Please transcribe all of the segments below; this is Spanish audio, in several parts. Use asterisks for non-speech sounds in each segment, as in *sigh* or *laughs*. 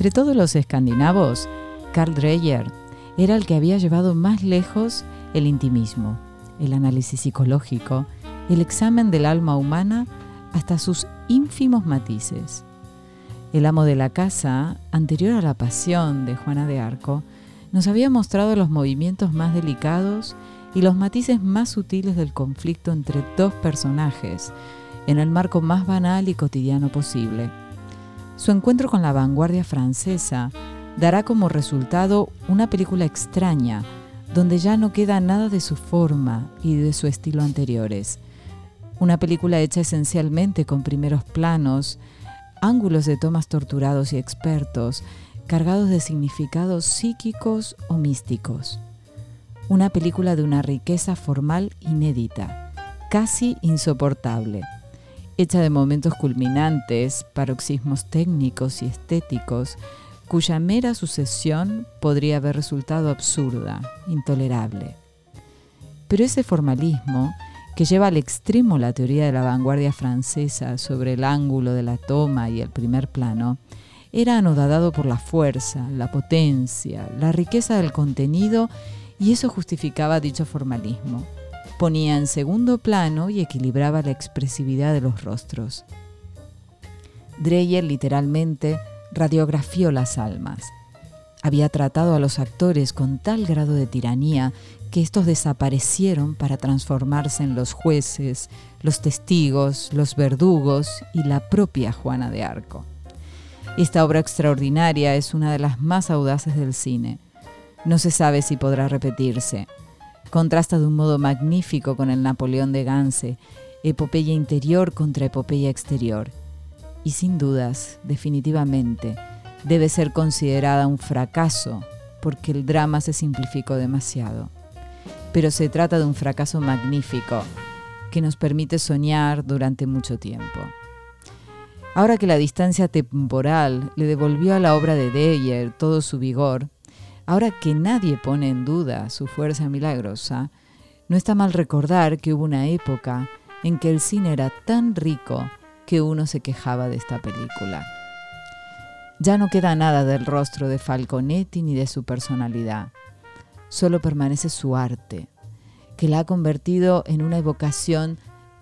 Entre todos los escandinavos, Carl Dreyer era el que había llevado más lejos el intimismo, el análisis psicológico, el examen del alma humana hasta sus ínfimos matices. El amo de la casa, anterior a la pasión de Juana de Arco, nos había mostrado los movimientos más delicados y los matices más sutiles del conflicto entre dos personajes, en el marco más banal y cotidiano posible. Su encuentro con la vanguardia francesa dará como resultado una película extraña, donde ya no queda nada de su forma y de su estilo anteriores. Una película hecha esencialmente con primeros planos, ángulos de tomas torturados y expertos, cargados de significados psíquicos o místicos. Una película de una riqueza formal inédita, casi insoportable, hecha de momentos culminantes, paroxismos técnicos y estéticos, cuya mera sucesión podría haber resultado absurda, intolerable. Pero ese formalismo, que lleva al extremo la teoría de la vanguardia francesa sobre el ángulo de la toma y el primer plano, era anodadado por la fuerza, la potencia, la riqueza del contenido y eso justificaba dicho formalismo. Ponía en segundo plano y equilibraba la expresividad de los rostros. Dreyer literalmente radiografió las almas. Había tratado a los actores con tal grado de tiranía que estos desaparecieron para transformarse en los jueces, los testigos, los verdugos y la propia Juana de Arco. Esta obra extraordinaria es una de las más audaces del cine. No se sabe si podrá repetirse. Contrasta de un modo magnífico con el Napoleón de Gance, epopeya interior contra epopeya exterior y sin dudas, definitivamente, debe ser considerada un fracaso porque el drama se simplificó demasiado. Pero se trata de un fracaso magnífico que nos permite soñar durante mucho tiempo. Ahora que la distancia temporal le devolvió a la obra de Deyer todo su vigor, ahora que nadie pone en duda su fuerza milagrosa, no está mal recordar que hubo una época en que el cine era tan rico que uno se quejaba de esta película. Ya no queda nada del rostro de Falconetti ni de su personalidad. Solo permanece su arte, que la ha convertido en una evocación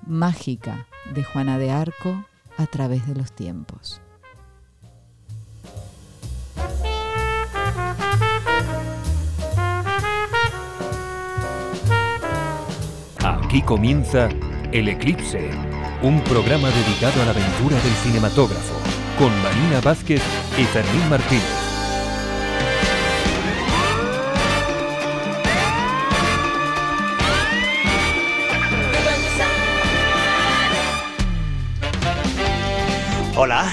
mágica de Juana de Arco a través de los tiempos. Aquí comienza El Eclipse un programa dedicado a la aventura del cinematógrafo, con Marina Vázquez y Fermín Martínez. Hola,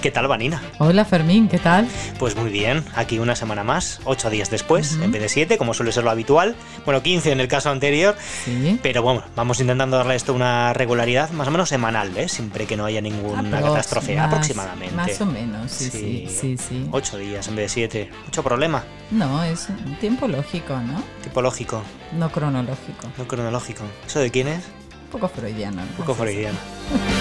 ¿Qué tal, Vanina? Hola, Fermín, ¿qué tal? Pues muy bien, aquí una semana más, ocho días después, en vez de siete, como suele ser lo habitual. Bueno, 15 en el caso anterior. Sí. Pero bueno, vamos intentando darle esto una regularidad más o menos semanal, ¿ves? Siempre que no haya ninguna catástrofe, aproximadamente. Más o menos, sí, sí, sí, sí, Ocho días en vez de siete. ¿Mucho problema? No, es un tiempo lógico, ¿no? Tiempo lógico. No cronológico. No cronológico. ¿Eso de quién es? Un poco freudiano. Un poco freudiano. *laughs*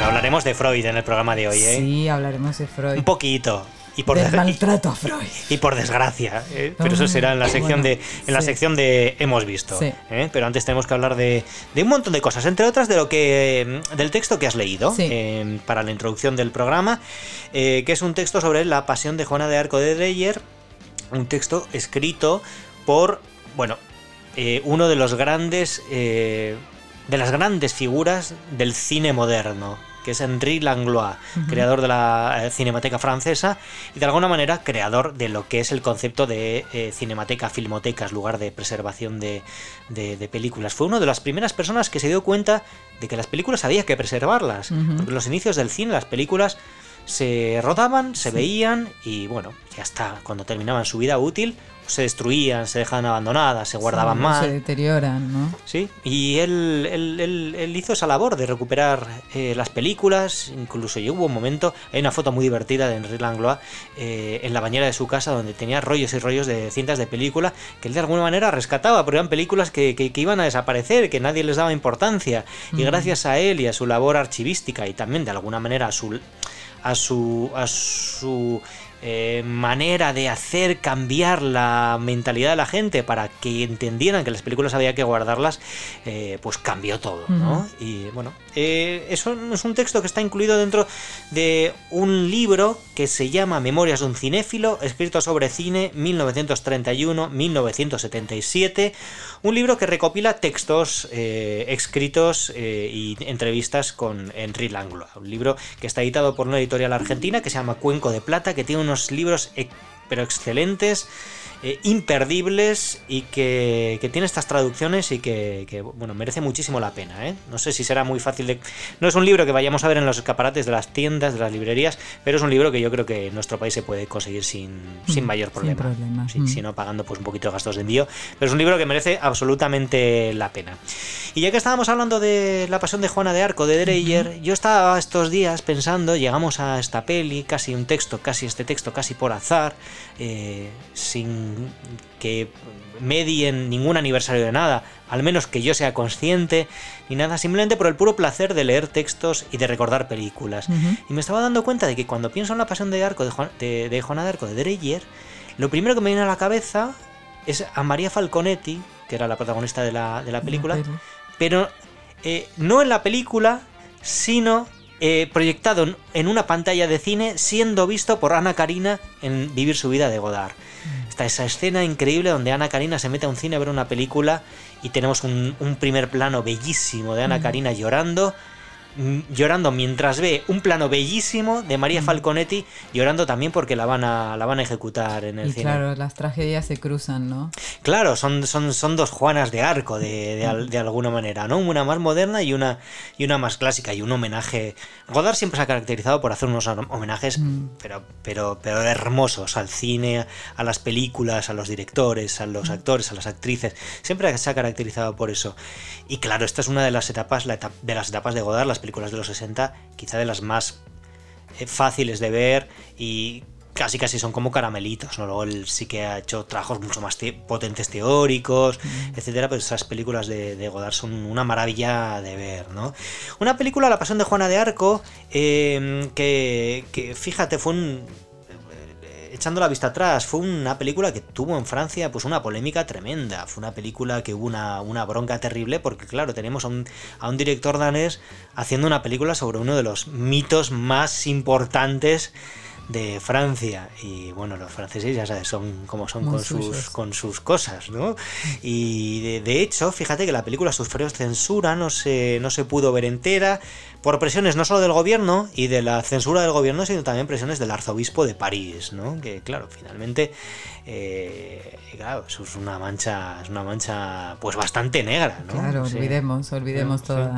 hablaremos de Freud en el programa de hoy, ¿eh? Sí, hablaremos de Freud. Un poquito. Y por maltrato a Freud. Y por desgracia. ¿eh? Pero eso será en la sección de en la sección de hemos visto. ¿eh? Pero antes tenemos que hablar de, un montón de cosas, entre otras de lo que del texto que has leído eh, para la introducción del programa, que es un texto sobre la pasión de Juana de Arco de Dreyer, un texto escrito por bueno uno de los grandes de las grandes figuras del cine moderno que es Henri Langlois, creador de la eh, Cinemateca Francesa y de alguna manera creador de lo que es el concepto de eh, Cinemateca Filmotecas, lugar de preservación de, películas. Fue una de las primeras personas que se dio cuenta de que las películas había que preservarlas, porque en los inicios del cine las películas se rodaban, se veían y bueno, ya está, cuando terminaban su vida útil, se destruían, se dejaban abandonadas, se guardaban mal. Se deterioran, ¿no? Sí, y él, él, hizo esa labor de recuperar eh, las películas, incluso hubo un momento, hay una foto muy divertida de Henri Langlois eh, en la bañera de su casa donde tenía rollos y rollos de cintas de película que él de alguna manera rescataba, pero eran películas que, que, iban a desaparecer, que nadie les daba importancia, y gracias a él y a su labor archivística y también de alguna manera a su a su, a su eh, manera de hacer cambiar la mentalidad de la gente para que entendieran que las películas había que guardarlas, eh, pues cambió todo, ¿no? Y bueno, eh, eso es un texto que está incluido dentro de un libro que se llama Memorias de un cinéfilo, escrito sobre cine 1931-1977, un libro que recopila textos escritos y entrevistas con Henry Langlois, un libro que está editado por una editorial argentina que se llama Cuenco de Plata, que tiene libros pero excelentes eh, imperdibles y que, que, tiene estas traducciones y que, bueno, merece muchísimo la pena. ¿eh? No sé si será muy fácil de... No es un libro que vayamos a ver en los escaparates de las tiendas, de las librerías, pero es un libro que yo creo que en nuestro país se puede conseguir sin, sin mm, mayor problema. Sin Si, mm. no pagando pues un poquito de gastos de envío. Pero es un libro que merece absolutamente la pena. Y ya que estábamos hablando de La Pasión de Juana de Arco, de Dreyer, yo estaba estos días pensando, llegamos a esta peli, casi un texto, casi este texto, casi por azar, eh, sin que medien ningún aniversario de nada, al menos que yo sea consciente, ni nada, simplemente por el puro placer de leer textos y de recordar películas. Y me estaba dando cuenta de que cuando pienso en la pasión de arco de, de, Juana de Arco de Dreyer, lo primero que me viene a la cabeza es a María Falconetti, que era la protagonista de la, película, pero eh, no en la película, sino eh, proyectado en una pantalla de cine siendo visto por Ana Karina en Vivir su vida de Godard. Mm. Está esa escena increíble donde Ana Karina se mete a un cine a ver una película y tenemos un, primer plano bellísimo de Ana mm. Karina llorando llorando mientras ve un plano bellísimo de María Falconetti llorando también porque la van a, la van a ejecutar en el y Claro, las tragedias se cruzan, ¿no? Claro, son, son, son dos Juanas de arco de, de, alguna manera, ¿no? Una más moderna y una, y una más clásica y un homenaje. Godard siempre se ha caracterizado por hacer unos homenajes, mm. pero, pero, pero hermosos al cine, a las películas, a los directores, a los mm. actores, a las actrices. Siempre se ha caracterizado por eso. Y claro, esta es una de las etapas, la de las etapas de Godard, las películas de los 60, quizá de las más eh, fáciles de ver y casi casi son como caramelitos, ¿no? Luego él sí que ha hecho trabajos mucho más potentes teóricos, etcétera, pero esas películas de, Godard son una maravilla de ver, ¿no? Una película, La Pasión de Juana de Arco, eh, que, que, fíjate, fue un echando la vista atrás, fue una película que tuvo en Francia pues una polémica tremenda. Fue una película que hubo una, una bronca terrible porque, claro, tenemos a un, a un director danés haciendo una película sobre uno de los mitos más importantes de Francia. Y bueno los franceses ya sabes son como son con sus, con sus cosas no y de, hecho fíjate que la película sufrió censura no se no se pudo ver entera por presiones no solo del gobierno y de la censura del gobierno, sino también presiones del arzobispo de París, ¿no? Que claro, finalmente, eh, claro, eso es una mancha, es una mancha, pues bastante negra, ¿no? Claro, olvidemos, olvidemos todo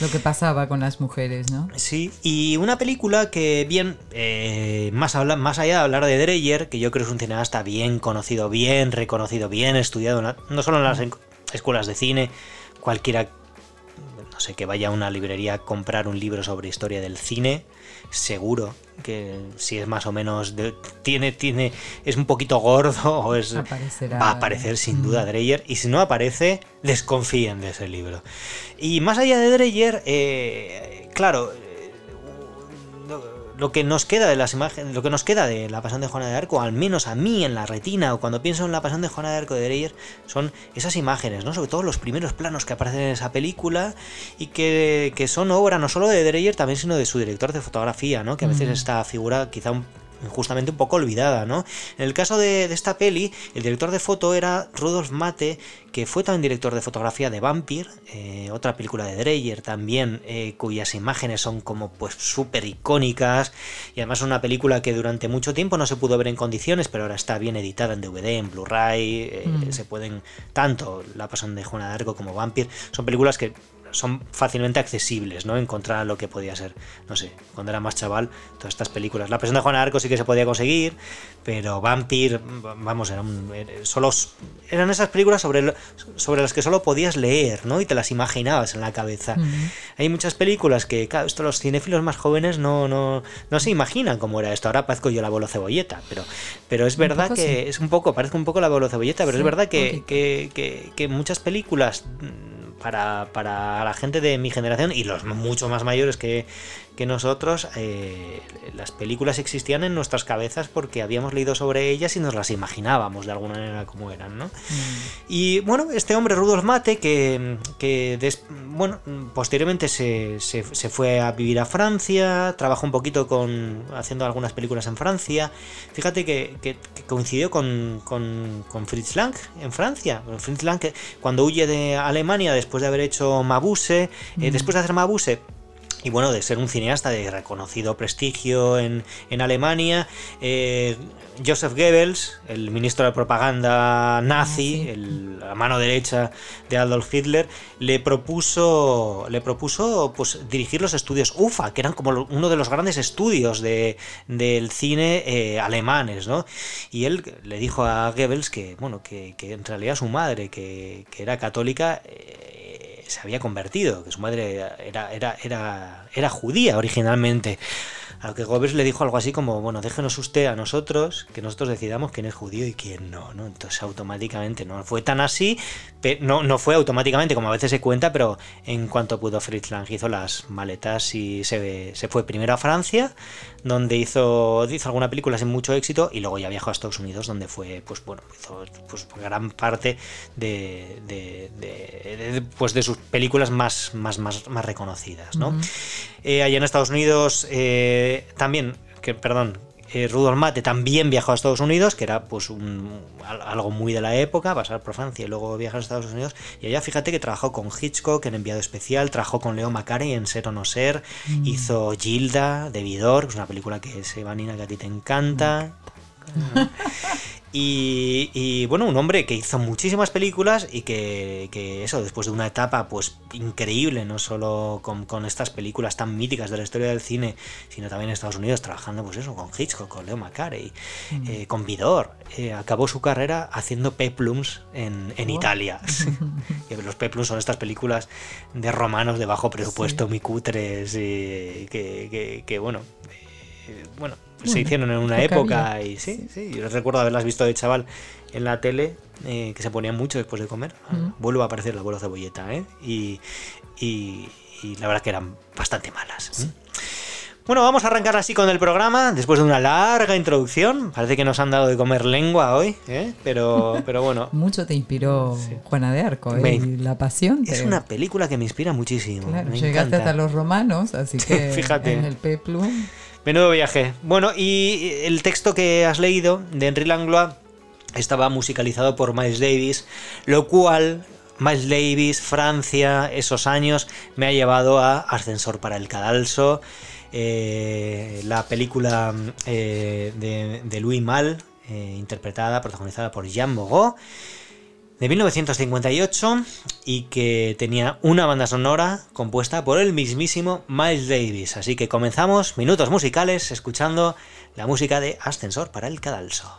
lo que pasaba con las mujeres, ¿no? Sí, y una película que bien, eh, más, habla, más allá de hablar de Dreyer, que yo creo que es un cineasta bien conocido, bien reconocido, bien estudiado, no solo en las escuelas de cine, cualquiera no sé, que vaya a una librería a comprar un libro sobre historia del cine, seguro que si es más o menos tiene tiene es un poquito gordo o es va a aparecer sin duda Dreyer y si no aparece desconfíen de ese libro. Y más allá de Dreyer eh, claro lo que nos queda de las imágenes, lo que nos queda de la Pasión de Juana de Arco, al menos a mí en la retina o cuando pienso en la Pasión de Juana de Arco de Dreyer, son esas imágenes, ¿no? Sobre todo los primeros planos que aparecen en esa película y que, son obra no solo de Dreyer también, sino de su director de fotografía, ¿no? Que a veces esta figura quizá un justamente un poco olvidada, ¿no? En el caso de, esta peli, el director de foto era Rudolf Mate, que fue también director de fotografía de Vampire, eh, otra película de Dreyer también, eh, cuyas imágenes son como pues súper icónicas, y además una película que durante mucho tiempo no se pudo ver en condiciones, pero ahora está bien editada en DVD, en Blu-ray, eh, mm. se pueden, tanto La Pasión de Juana de Arco como Vampire, son películas que son fácilmente accesibles, ¿no? Encontrar lo que podía ser, no sé, cuando era más chaval, todas estas películas. La presión de Juana Arco sí que se podía conseguir, pero Vampir, vamos, eran, solo, eran esas películas sobre, sobre las que solo podías leer, ¿no? Y te las imaginabas en la cabeza. Hay muchas películas que, claro, esto los cinéfilos más jóvenes no, no, no se imaginan cómo era esto. Ahora parezco yo la abuelo cebolleta, pero, pero es verdad que es un poco, parezco un poco la abuelo cebolleta, pero es verdad que, que, que, que muchas películas para, para la gente de mi generación y los mucho más mayores que, que nosotros, eh, las películas existían en nuestras cabezas porque habíamos leído sobre ellas y nos las imaginábamos de alguna manera como eran, ¿no? Mm. Y bueno, este hombre, Rudolf Mate, que, que bueno, posteriormente se, se, fue a vivir a Francia, trabajó un poquito con haciendo algunas películas en Francia. Fíjate que, que, coincidió con, con, con, Fritz Lang en Francia. Fritz Lang, cuando huye de Alemania después de haber hecho Mabuse, eh, mm. después de hacer Mabuse, y bueno, de ser un cineasta de reconocido prestigio en, Alemania, eh, Joseph Goebbels, el ministro de propaganda nazi, la mano derecha de Adolf Hitler, le propuso, le propuso pues, dirigir los estudios UFA, que eran como uno de los grandes estudios de, del cine eh, alemanes, ¿no? Y él le dijo a Goebbels que, bueno, que, en realidad su madre, que, era católica, eh, se había convertido, que su madre era, era, era, era judía originalmente. A lo que Goebbels le dijo algo así como, bueno, déjenos usted a nosotros, que nosotros decidamos quién es judío y quién no, ¿no? Entonces automáticamente no fue tan así, no, no fue automáticamente como a veces se cuenta, pero en cuanto pudo Fritz Lang hizo las maletas y se, se fue primero a Francia, donde hizo, hizo alguna película sin mucho éxito y luego ya viajó a Estados Unidos donde fue, pues bueno, hizo pues, gran parte de, de, pues, de sus películas más, más, más, más reconocidas, ¿no? Eh, allá en Estados Unidos eh, también, que, perdón, eh, Rudolf Mate también viajó a Estados Unidos, que era pues un, algo muy de la época, pasar por Francia y luego viajar a Estados Unidos. Y allá fíjate que trabajó con Hitchcock en Enviado Especial, trabajó con Leo Macari en Ser o No Ser, mm. hizo Gilda de Vidor, que es una película que es Evanina que a ti te encanta. Y, bueno, un hombre que hizo muchísimas películas y que, eso, después de una etapa pues increíble, no solo con, estas películas tan míticas de la historia del cine, sino también en Estados Unidos trabajando pues eso, con Hitchcock, con Leo McCarey, mm. eh, con Vidor, eh, acabó su carrera haciendo peplums en, en Italia. *laughs* Los peplums son estas películas de romanos de bajo presupuesto, muy cutres, que, que, bueno, eh, bueno, se hicieron en una época y sí, sí, yo recuerdo haberlas visto de chaval en la tele, eh, que se ponían mucho después de comer. Vuelvo a aparecer la abuelo cebolleta, ¿eh? Y, y, la verdad que eran bastante malas. ¿eh? Bueno, vamos a arrancar así con el programa, después de una larga introducción. Parece que nos han dado de comer lengua hoy, ¿eh? pero, *laughs* pero bueno. Mucho te inspiró Juana de Arco, ¿eh? la pasión. Es una película que me inspira muchísimo. llegaste hasta los romanos, así *laughs* que Fíjate. en el peplum. Menudo viaje. Bueno, y el texto que has leído de Henry Langlois estaba musicalizado por Miles Davis, lo cual Miles Davis, Francia, esos años, me ha llevado a Ascensor para el Cadalso, eh, la película eh, de, Louis Mal, eh, interpretada, protagonizada por Jean Mogot de 1958 y que tenía una banda sonora compuesta por el mismísimo Miles Davis. Así que comenzamos minutos musicales escuchando la música de Ascensor para el Cadalso.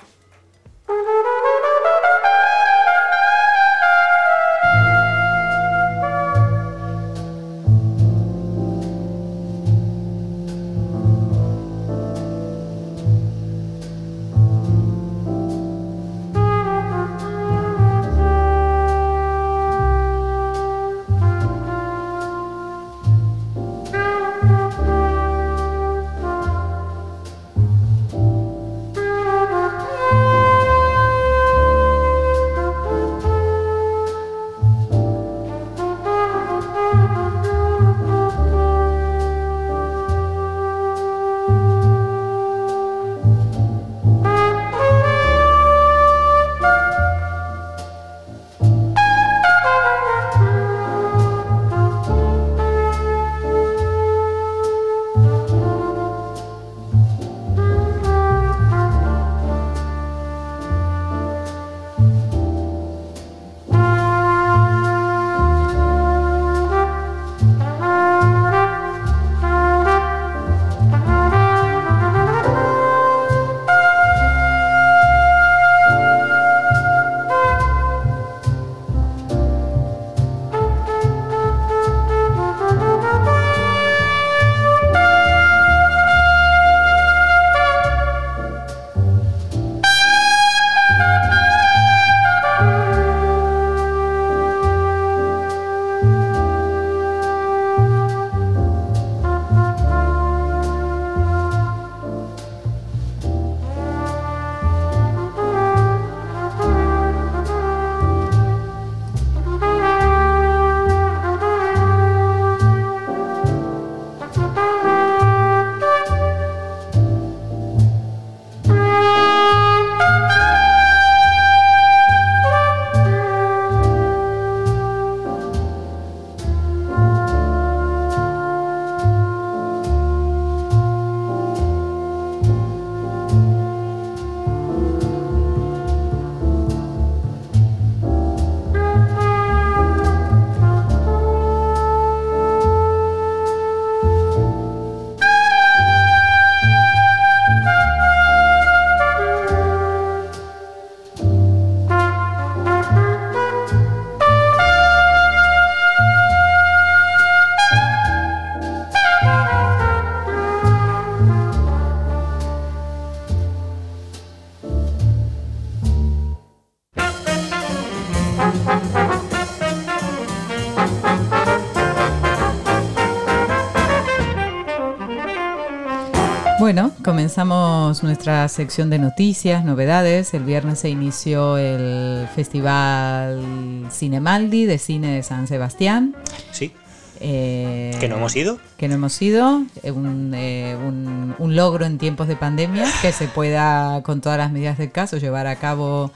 Comenzamos nuestra sección de noticias, novedades. El viernes se inició el Festival Cinemaldi de Cine de San Sebastián. Sí. Eh, que no hemos ido. Que no hemos ido. Eh, eh, un, un, logro en tiempos de pandemia que se pueda, con todas las medidas del caso, llevar a cabo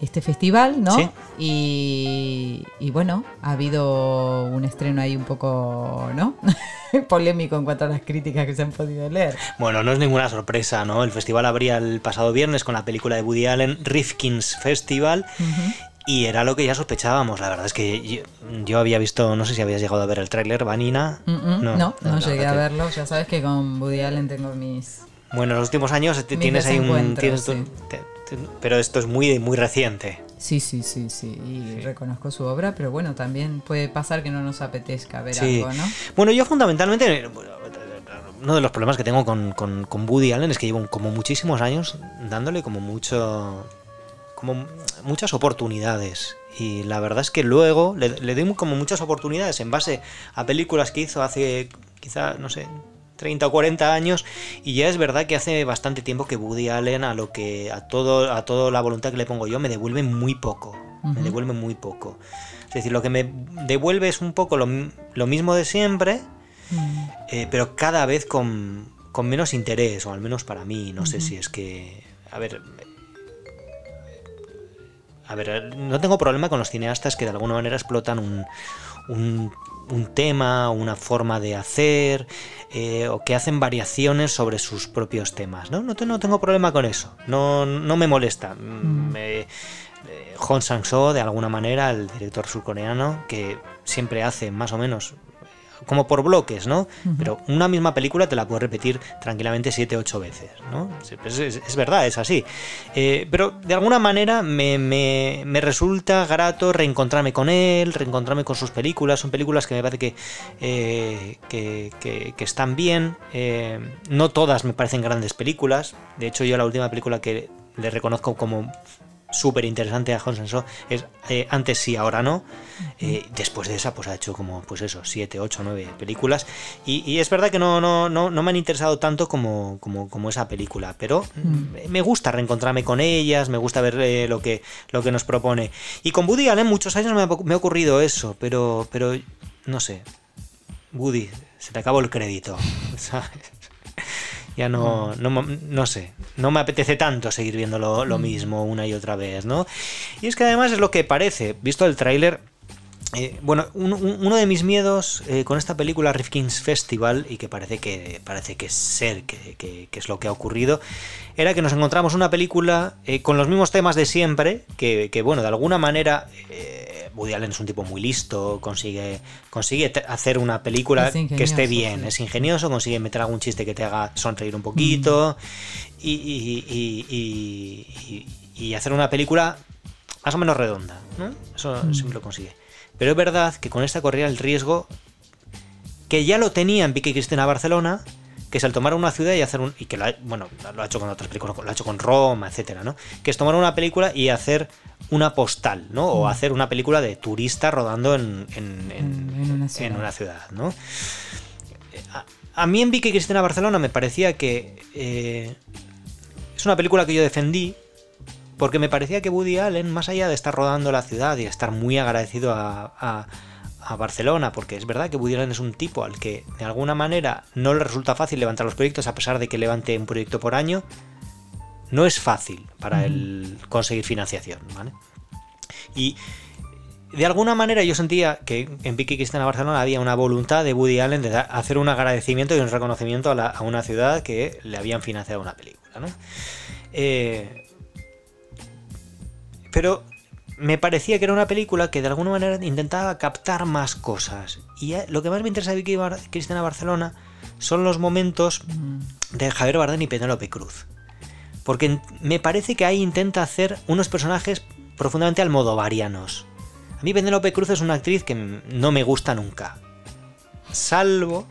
este festival, ¿no? Sí. Y, bueno, ha habido un estreno ahí un poco, ¿no? *laughs* Polémico en cuanto a las críticas que se han podido leer. Bueno, no es ninguna sorpresa, ¿no? El festival abría el pasado viernes con la película de Woody Allen, Rifkin's Festival. Y era lo que ya sospechábamos. La verdad es que yo, había visto, no sé si habías llegado a ver el tráiler, Vanina. no, no, no, llegué a verlo. Ya sabes que con Woody Allen tengo mis. Bueno, en los últimos años tienes ahí un. Pero esto es muy, muy reciente. Sí, sí, sí, sí. Y reconozco su obra, pero bueno, también puede pasar que no nos apetezca ver algo, ¿no? Bueno, yo fundamentalmente. Uno de los problemas que tengo con, con, con Woody Allen es que llevo como muchísimos años dándole como mucho. como muchas oportunidades. Y la verdad es que luego le, le doy como muchas oportunidades en base a películas que hizo hace quizá, no sé, 30 o 40 años y ya es verdad que hace bastante tiempo que Woody Allen a lo que a todo a toda la voluntad que le pongo yo me devuelve muy poco, me devuelve muy poco. Es decir, lo que me devuelve es un poco lo, mismo de siempre, eh, pero cada vez con, con, menos interés, o al menos para mí, no sé si es que... A ver, a ver, no tengo problema con los cineastas que de alguna manera explotan un, un un tema, una forma de hacer, eh, o que hacen variaciones sobre sus propios temas. No, no, tengo problema con eso, no, no me molesta. Mm. Me, eh, Hong Sang-soo, de alguna manera, el director surcoreano, que siempre hace más o menos como por bloques, ¿no? Pero una misma película te la puedes repetir tranquilamente 7, 8 veces, ¿no? Es, verdad, es así. Eh, pero de alguna manera me, me, resulta grato reencontrarme con él, reencontrarme con sus películas. Son películas que me parece que, eh, que, que, están bien. Eh, no todas me parecen grandes películas. De hecho, yo la última película que le reconozco como súper interesante a Honsenso es eh, antes sí, ahora no. Eh, después de esa, pues ha hecho como, pues eso, 7, 8, 9 películas. Y, es verdad que no, no, no, no, me han interesado tanto como, como, como esa película, pero mm. me gusta reencontrarme con ellas, me gusta ver eh, lo, que, lo que nos propone. Y con Woody Allen muchos años me ha, me ha ocurrido eso, pero, pero no sé. Woody, se te acabó el crédito, *laughs* ¿sabes? Ya no, no, no, sé, no me apetece tanto seguir viendo lo, lo, mismo una y otra vez, ¿no? Y es que además es lo que parece, visto el tráiler, eh, bueno, uno de mis miedos eh, con esta película Rifkin's Festival, y que parece que parece que es ser que, que, es lo que ha ocurrido, era que nos encontramos una película eh, con los mismos temas de siempre, que, bueno, de alguna manera Woody Allen es un tipo muy listo, consigue, consigue hacer una película que esté bien, es ingenioso, consigue meter algún chiste que te haga sonreír un poquito mm. y, y, hacer una película más o menos redonda, ¿no? Eso mm. siempre lo consigue. Pero es verdad que con esta corría el riesgo que ya lo tenía en Pique Cristina Barcelona, que es el tomar una ciudad y hacer un. y que lo ha, bueno, lo ha hecho con otras películas, lo ha hecho con Roma, etcétera, ¿no? Que es tomar una película y hacer una postal, ¿no? O mm. hacer una película de turista rodando en, en, una, ciudad. ¿no? A, mí en Vicky Cristina Barcelona me parecía que eh, es una película que yo defendí porque me parecía que Woody Allen, más allá de estar rodando la ciudad y estar muy agradecido a, a Barcelona, porque es verdad que Woody Allen es un tipo al que de alguna manera no le resulta fácil levantar los proyectos a pesar de que levante un proyecto por año, no es fácil para él conseguir financiación, ¿vale? Y de alguna manera yo sentía que en Vicky Cristina Barcelona había una voluntad de Woody Allen de hacer un agradecimiento y un reconocimiento a, una ciudad que le habían financiado una película, ¿no? Eh, pero me parecía que era una película que de alguna manera intentaba captar más cosas. Y eh, lo que más me interesa de Vicky Cristina Barcelona son los momentos de Javier Bardem y Penélope Cruz. Porque me parece que ahí intenta hacer unos personajes profundamente almodovarianos. A mí Penélope Cruz es una actriz que no me gusta nunca. Salvo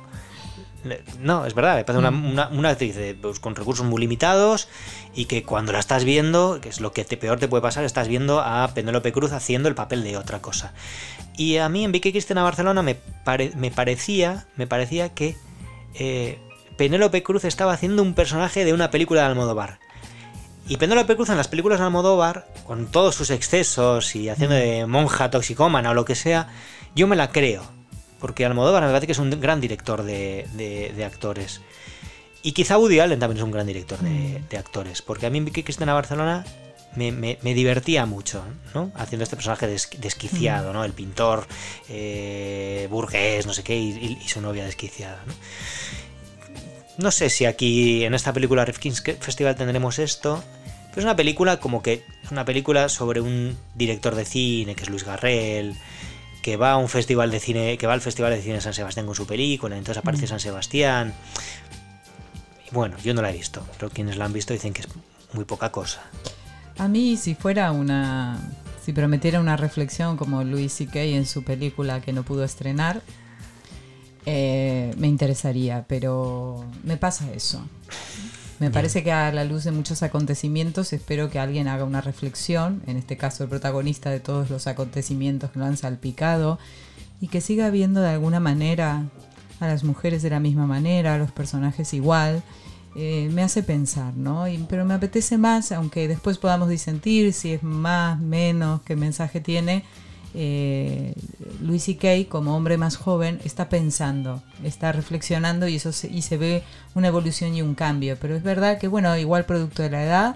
no, es verdad, me parece una, mm. actriz pues, con recursos muy limitados y que cuando la estás viendo, que es lo que te, peor te puede pasar, estás viendo a Penélope Cruz haciendo el papel de otra cosa. Y a mí en Vicky Cristina Barcelona me, me, parecía, me parecía que eh, Penélope Cruz estaba haciendo un personaje de una película de Almodóvar. Y Penélope Cruz en las películas de Almodóvar, con todos sus excesos y haciendo de monja toxicómana o lo que sea, yo me la creo. Porque Almodóvar me parece que es un gran director de, actores. Y quizá Woody Allen también es un gran director de, mm. actores. Porque a mí que Cristina Barcelona me, divertía mucho, ¿no? Haciendo este personaje desquiciado, mm. ¿no? El pintor eh, burgués, no sé qué, y, su novia desquiciada, ¿no? No sé si aquí en esta película Rifkin's Festival tendremos esto. Pero es una película como que es una película sobre un director de cine que es Luis Garrel, que va a un festival de cine, que va al festival de cine de San Sebastián con su película, entonces aparece mm. San Sebastián. Y bueno, yo no la he visto, pero quienes la han visto dicen que es muy poca cosa. A mí si fuera una si prometiera una reflexión como Louis C.K. en su película que no pudo estrenar, eh, me interesaría, pero me pasa eso. Me parece que a la luz de muchos acontecimientos espero que alguien haga una reflexión, en este caso el protagonista de todos los acontecimientos que lo han salpicado, y que siga viendo de alguna manera a las mujeres de la misma manera, a los personajes igual. Eh, me hace pensar, ¿no? pero me apetece más, aunque después podamos disentir si es más, menos, qué mensaje tiene eh, Luis Kay como hombre más joven está pensando, está reflexionando y eso se, y se ve una evolución y un cambio. Pero es verdad que, bueno, igual producto de la edad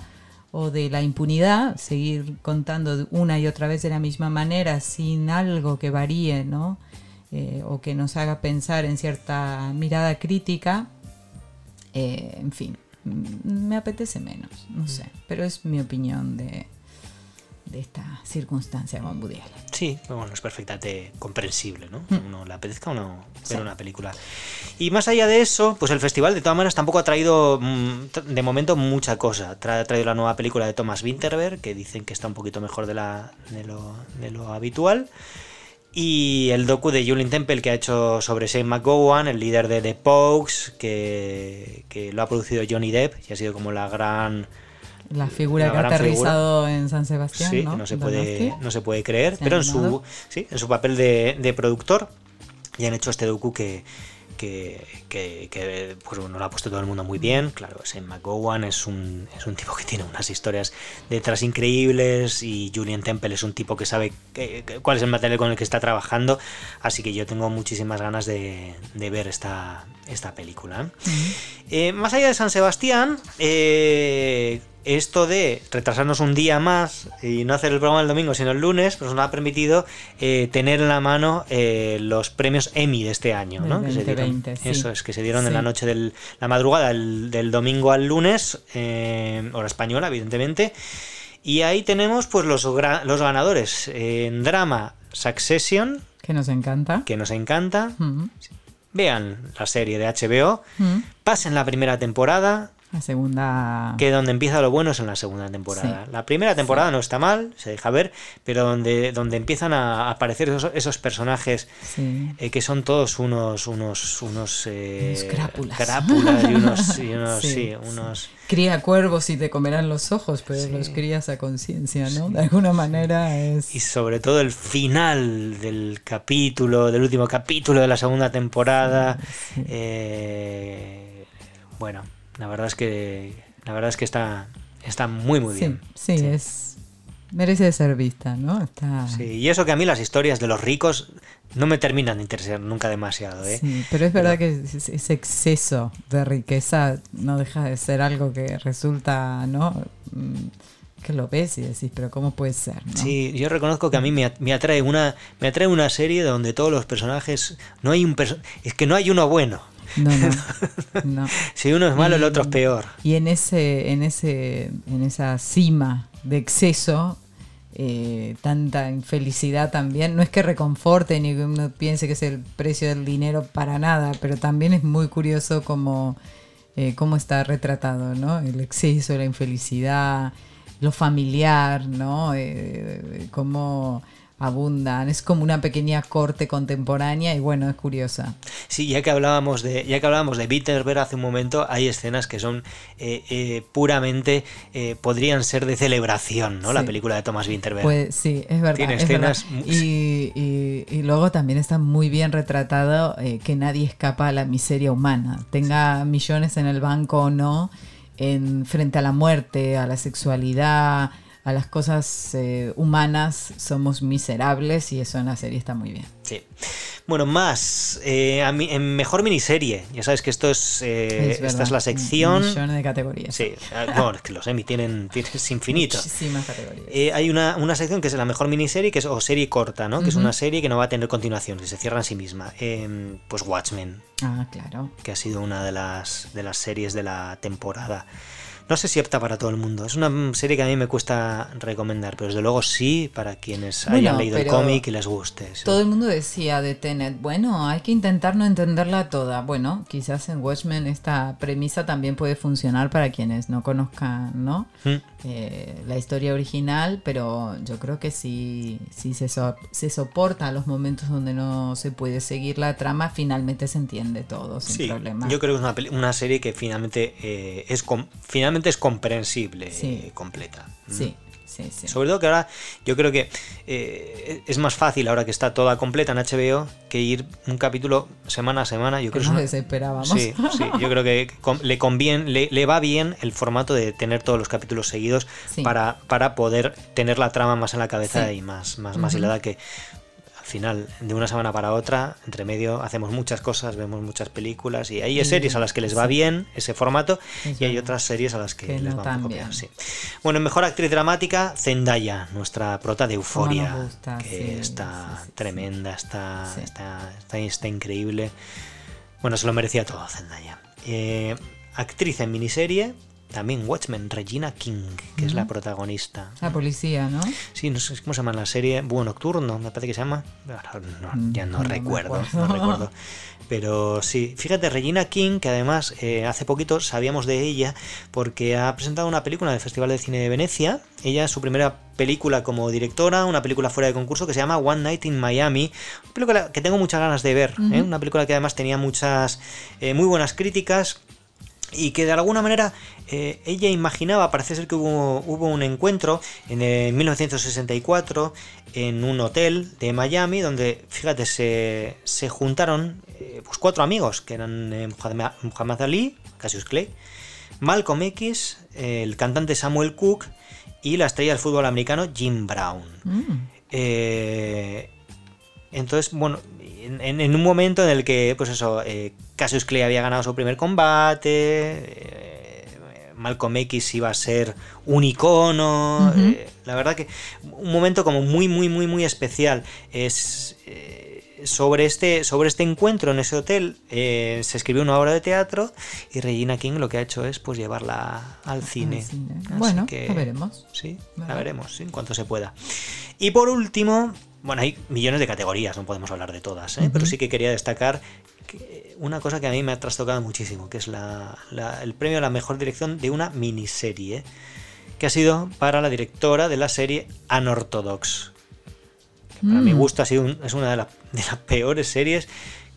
o de la impunidad, seguir contando una y otra vez de la misma manera sin algo que varíe, ¿no? Eh, o que nos haga pensar en cierta mirada crítica, eh, en fin, me apetece menos, no sé, pero es mi opinión de, de esta circunstancia Woody Sí, bueno, es perfectamente comprensible, ¿no? Mm. Uno le apetezca o no ver una película. Y más allá de eso, pues el festival de todas maneras tampoco ha traído mm, de momento mucha cosa. Ha traído la nueva película de Thomas Winterberg, que dicen que está un poquito mejor de, la, de, lo, de lo habitual. Y el docu de Julian Temple que ha hecho sobre Shane McGowan, el líder de The Pogues, que, que lo ha producido Johnny Depp y ha sido como la gran la figura que ha aterrizado en San Sebastián. Sí, ¿no? se, puede, no se puede creer, pero en su, sí, en su papel de, de productor ya han hecho este docu que, que, pues bueno, lo ha puesto todo el mundo muy bien. Claro, Sam McGowan es un, es un tipo que tiene unas historias detrás increíbles y Julian Temple es un tipo que sabe cuál es el material con el que está trabajando. Así que yo tengo muchísimas ganas de, ver esta, esta película. Eh, más allá de San Sebastián, eh, esto de retrasarnos un día más y no hacer el programa el domingo sino el lunes, pues nos ha permitido eh, tener en la mano eh, los premios Emmy de este año, ¿no? Eso es, que se dieron en la noche de la madrugada del, domingo al lunes, eh, hora española, evidentemente. Y ahí tenemos pues los, los ganadores. En drama, Succession. Que nos encanta. Que nos encanta. Vean la serie de HBO. Pasen la primera temporada la segunda. Que donde empieza lo bueno es en la segunda temporada. La primera temporada no está mal, se deja ver, pero donde, donde empiezan a aparecer esos, personajes eh, que son todos unos. unos, unos, eh, crápulas. y unos. *laughs* sí, unos... Cría cuervos y te comerán los ojos, pero los crías a conciencia, ¿no? De alguna manera es. Y sobre todo el final del capítulo, del último capítulo de la segunda temporada. Eh, bueno la verdad es que la verdad es que está está muy muy bien. Sí, es merece ser vista, ¿no? Está... Sí, y eso que a mí las historias de los ricos no me terminan de interesar nunca demasiado, ¿eh? Sí, pero es verdad que ese exceso de riqueza no deja de ser algo que resulta, ¿no? Mm, que lo ves y decís, pero ¿cómo puede ser? Sí, yo reconozco que a mí me, atrae una me atrae una serie donde todos los personajes no hay un es que no hay uno bueno. No, *laughs* no, si uno es malo, el otro es peor. Y en ese, en ese, en esa cima de exceso, eh, tanta infelicidad también, no es que reconforte ni que uno piense que es el precio del dinero para nada, pero también es muy curioso cómo, eh, cómo está retratado, ¿no? El exceso, la infelicidad, lo familiar, ¿no? Eh, cómo abundan. Es como una pequeña corte contemporánea y bueno, es curiosa. Sí, ya que hablábamos de, ya que hablábamos de Bitterberg hace un momento, hay escenas que son eh, eh, puramente eh, podrían ser de celebración, ¿no? La película de Thomas Winterberg. Pues sí, es verdad. Tiene escenas. Y, y, luego también está muy bien retratado que nadie escapa a la miseria humana, tenga millones en el banco o no, en frente a la muerte, a la sexualidad a las cosas eh, humanas somos miserables y eso en la serie está muy bien. Sí. Bueno, más, eh, en mejor miniserie, ya sabes que esto es, eh, esta es la sección... Millones de categorías. Sí, ah, no, es que los Emmy tienen, tienes infinito. Muchísimas categorías. hay una, una, sección que es la mejor miniserie, que es, o serie corta, ¿no? Que es una serie que no va a tener continuación, que se cierra en sí misma. Em, pues Watchmen. Ah, claro. Que ha sido una de las, de las series de la temporada. No sé si opta para todo el mundo. Es una serie que a mí me cuesta recomendar, pero desde luego sí para quienes hayan leído el cómic y les guste. Todo el mundo decía de Tenet, bueno, hay que intentar no entenderla toda. Bueno, quizás en Watchmen esta premisa también puede funcionar para quienes no conozcan, ¿no? Mm. Eh, la historia original, pero yo creo que si, si se, se soporta los momentos donde no se puede seguir la trama, finalmente se entiende todo sin sí, problema. Yo creo que es una, una serie que finalmente eh, es finalmente es comprensible eh, completa. Sí. Sobre todo que ahora yo creo que eh, es más fácil ahora que está toda completa en HBO que ir un capítulo semana a semana. Yo creo que nos esperábamos. Sí, sí, yo creo que le conviene, le, va bien el formato de tener todos los capítulos seguidos para, para poder tener la trama más en la cabeza y más, más, más hilada que final, de una semana para otra, entre medio, hacemos muchas cosas, vemos muchas películas y hay series a las que les va bien ese formato y hay otras series a las que, les va un poco bien. Bueno, mejor actriz dramática, Zendaya, nuestra prota de Euforia, que está tremenda, está, está, está, increíble. Bueno, se lo merecía todo Zendaya. Eh, actriz en miniserie, también Watchmen, Regina King, que es la protagonista. La policía, ¿no? Sí, no sé cómo se llama la serie. Búho Nocturno, me parece que se llama. ya no, recuerdo, no recuerdo. *laughs* Pero sí, fíjate, Regina King, que además eh, hace poquito sabíamos de ella porque ha presentado una película en el Festival de Cine de Venecia. Ella, su primera película como directora, una película fuera de concurso que se llama One Night in Miami. Una película que tengo muchas ganas de ver. ¿eh? Una película que además tenía muchas, eh, muy buenas críticas y que de alguna manera eh, ella imaginaba, parece ser que hubo, hubo un encuentro en 1964 en un hotel de Miami donde, fíjate, se, se juntaron eh, pues cuatro amigos, que eran eh, Muhammad Ali, Cassius Clay, Malcolm X, el cantante Samuel Cook y la estrella del fútbol americano Jim Brown. Mm. entonces, bueno, en, un momento en el que, pues eso, eh, Cassius Clay había ganado su primer combate, eh, Malcolm X iba a ser un icono, eh, la verdad que un momento como muy, muy, muy, muy especial. Es sobre este, sobre este encuentro en ese hotel se escribió una obra de teatro y Regina King lo que ha hecho es pues llevarla al cine. Bueno, la veremos. Sí, la veremos, en cuanto se pueda. Y por último, bueno, hay millones de categorías, no podemos hablar de todas, ¿eh? pero sí que quería destacar una cosa que a mí me ha trastocado muchísimo, que es el premio a la mejor dirección de una miniserie, que ha sido para la directora de la serie Unorthodox. Que para mi mm. gusto ha sido es una de, las peores series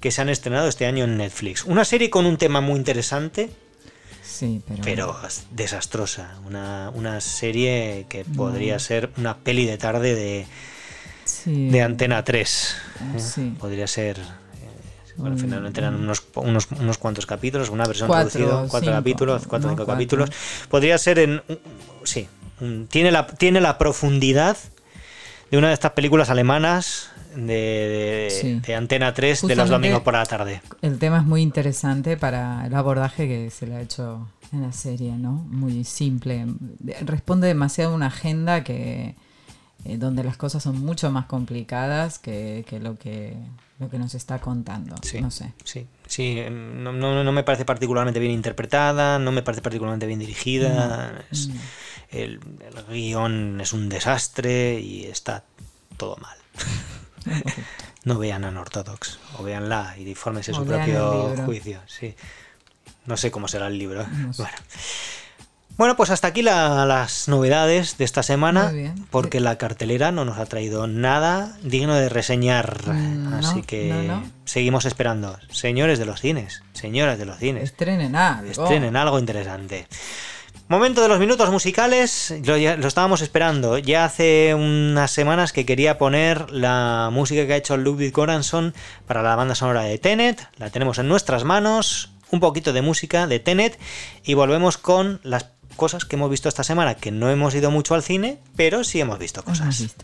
que se han estrenado este año en Netflix. Una serie con un tema muy interesante, Sí, pero... pero... desastrosa. Una, una serie que podría ser una peli de tarde de, de Antena 3. ¿eh? Podría ser. Bueno, finalmente eran unos, unos, unos, cuantos capítulos, una versión reducida, cuatro capítulos, cuatro o cinco capítulos. Podría ser en. Sí, tiene la, tiene la profundidad de una de estas películas alemanas de, de, Antena 3 de los domingos por la tarde. El tema es muy interesante para el abordaje que se le ha hecho en la serie, ¿no? Muy simple. Responde demasiado a una agenda que eh, donde las cosas son mucho más complicadas que, lo que lo que nos está contando. Sí, no sé. Sí, sí em, no, no, me parece particularmente bien interpretada, no me parece particularmente bien dirigida. El, el, guion es un desastre y está todo mal. *laughs* no vean a Unorthodox, o veanla y fórmense su propio juicio. Sí. No sé cómo será el libro. Bueno. Bueno, pues hasta aquí las novedades de esta semana, porque la cartelera no nos ha traído nada digno de reseñar. Mm, así que seguimos esperando. Señores de los cines, señoras de los cines. Estrenen algo. Estrenen algo interesante. Momento de los minutos musicales, lo, lo, estábamos esperando. Ya hace unas semanas que quería poner la música que ha hecho Ludwig Göransson para la banda sonora de Tenet. La tenemos en nuestras manos. Un poquito de música de Tenet y volvemos con las cosas que hemos visto esta semana, que no hemos ido mucho al cine, pero sí hemos visto cosas.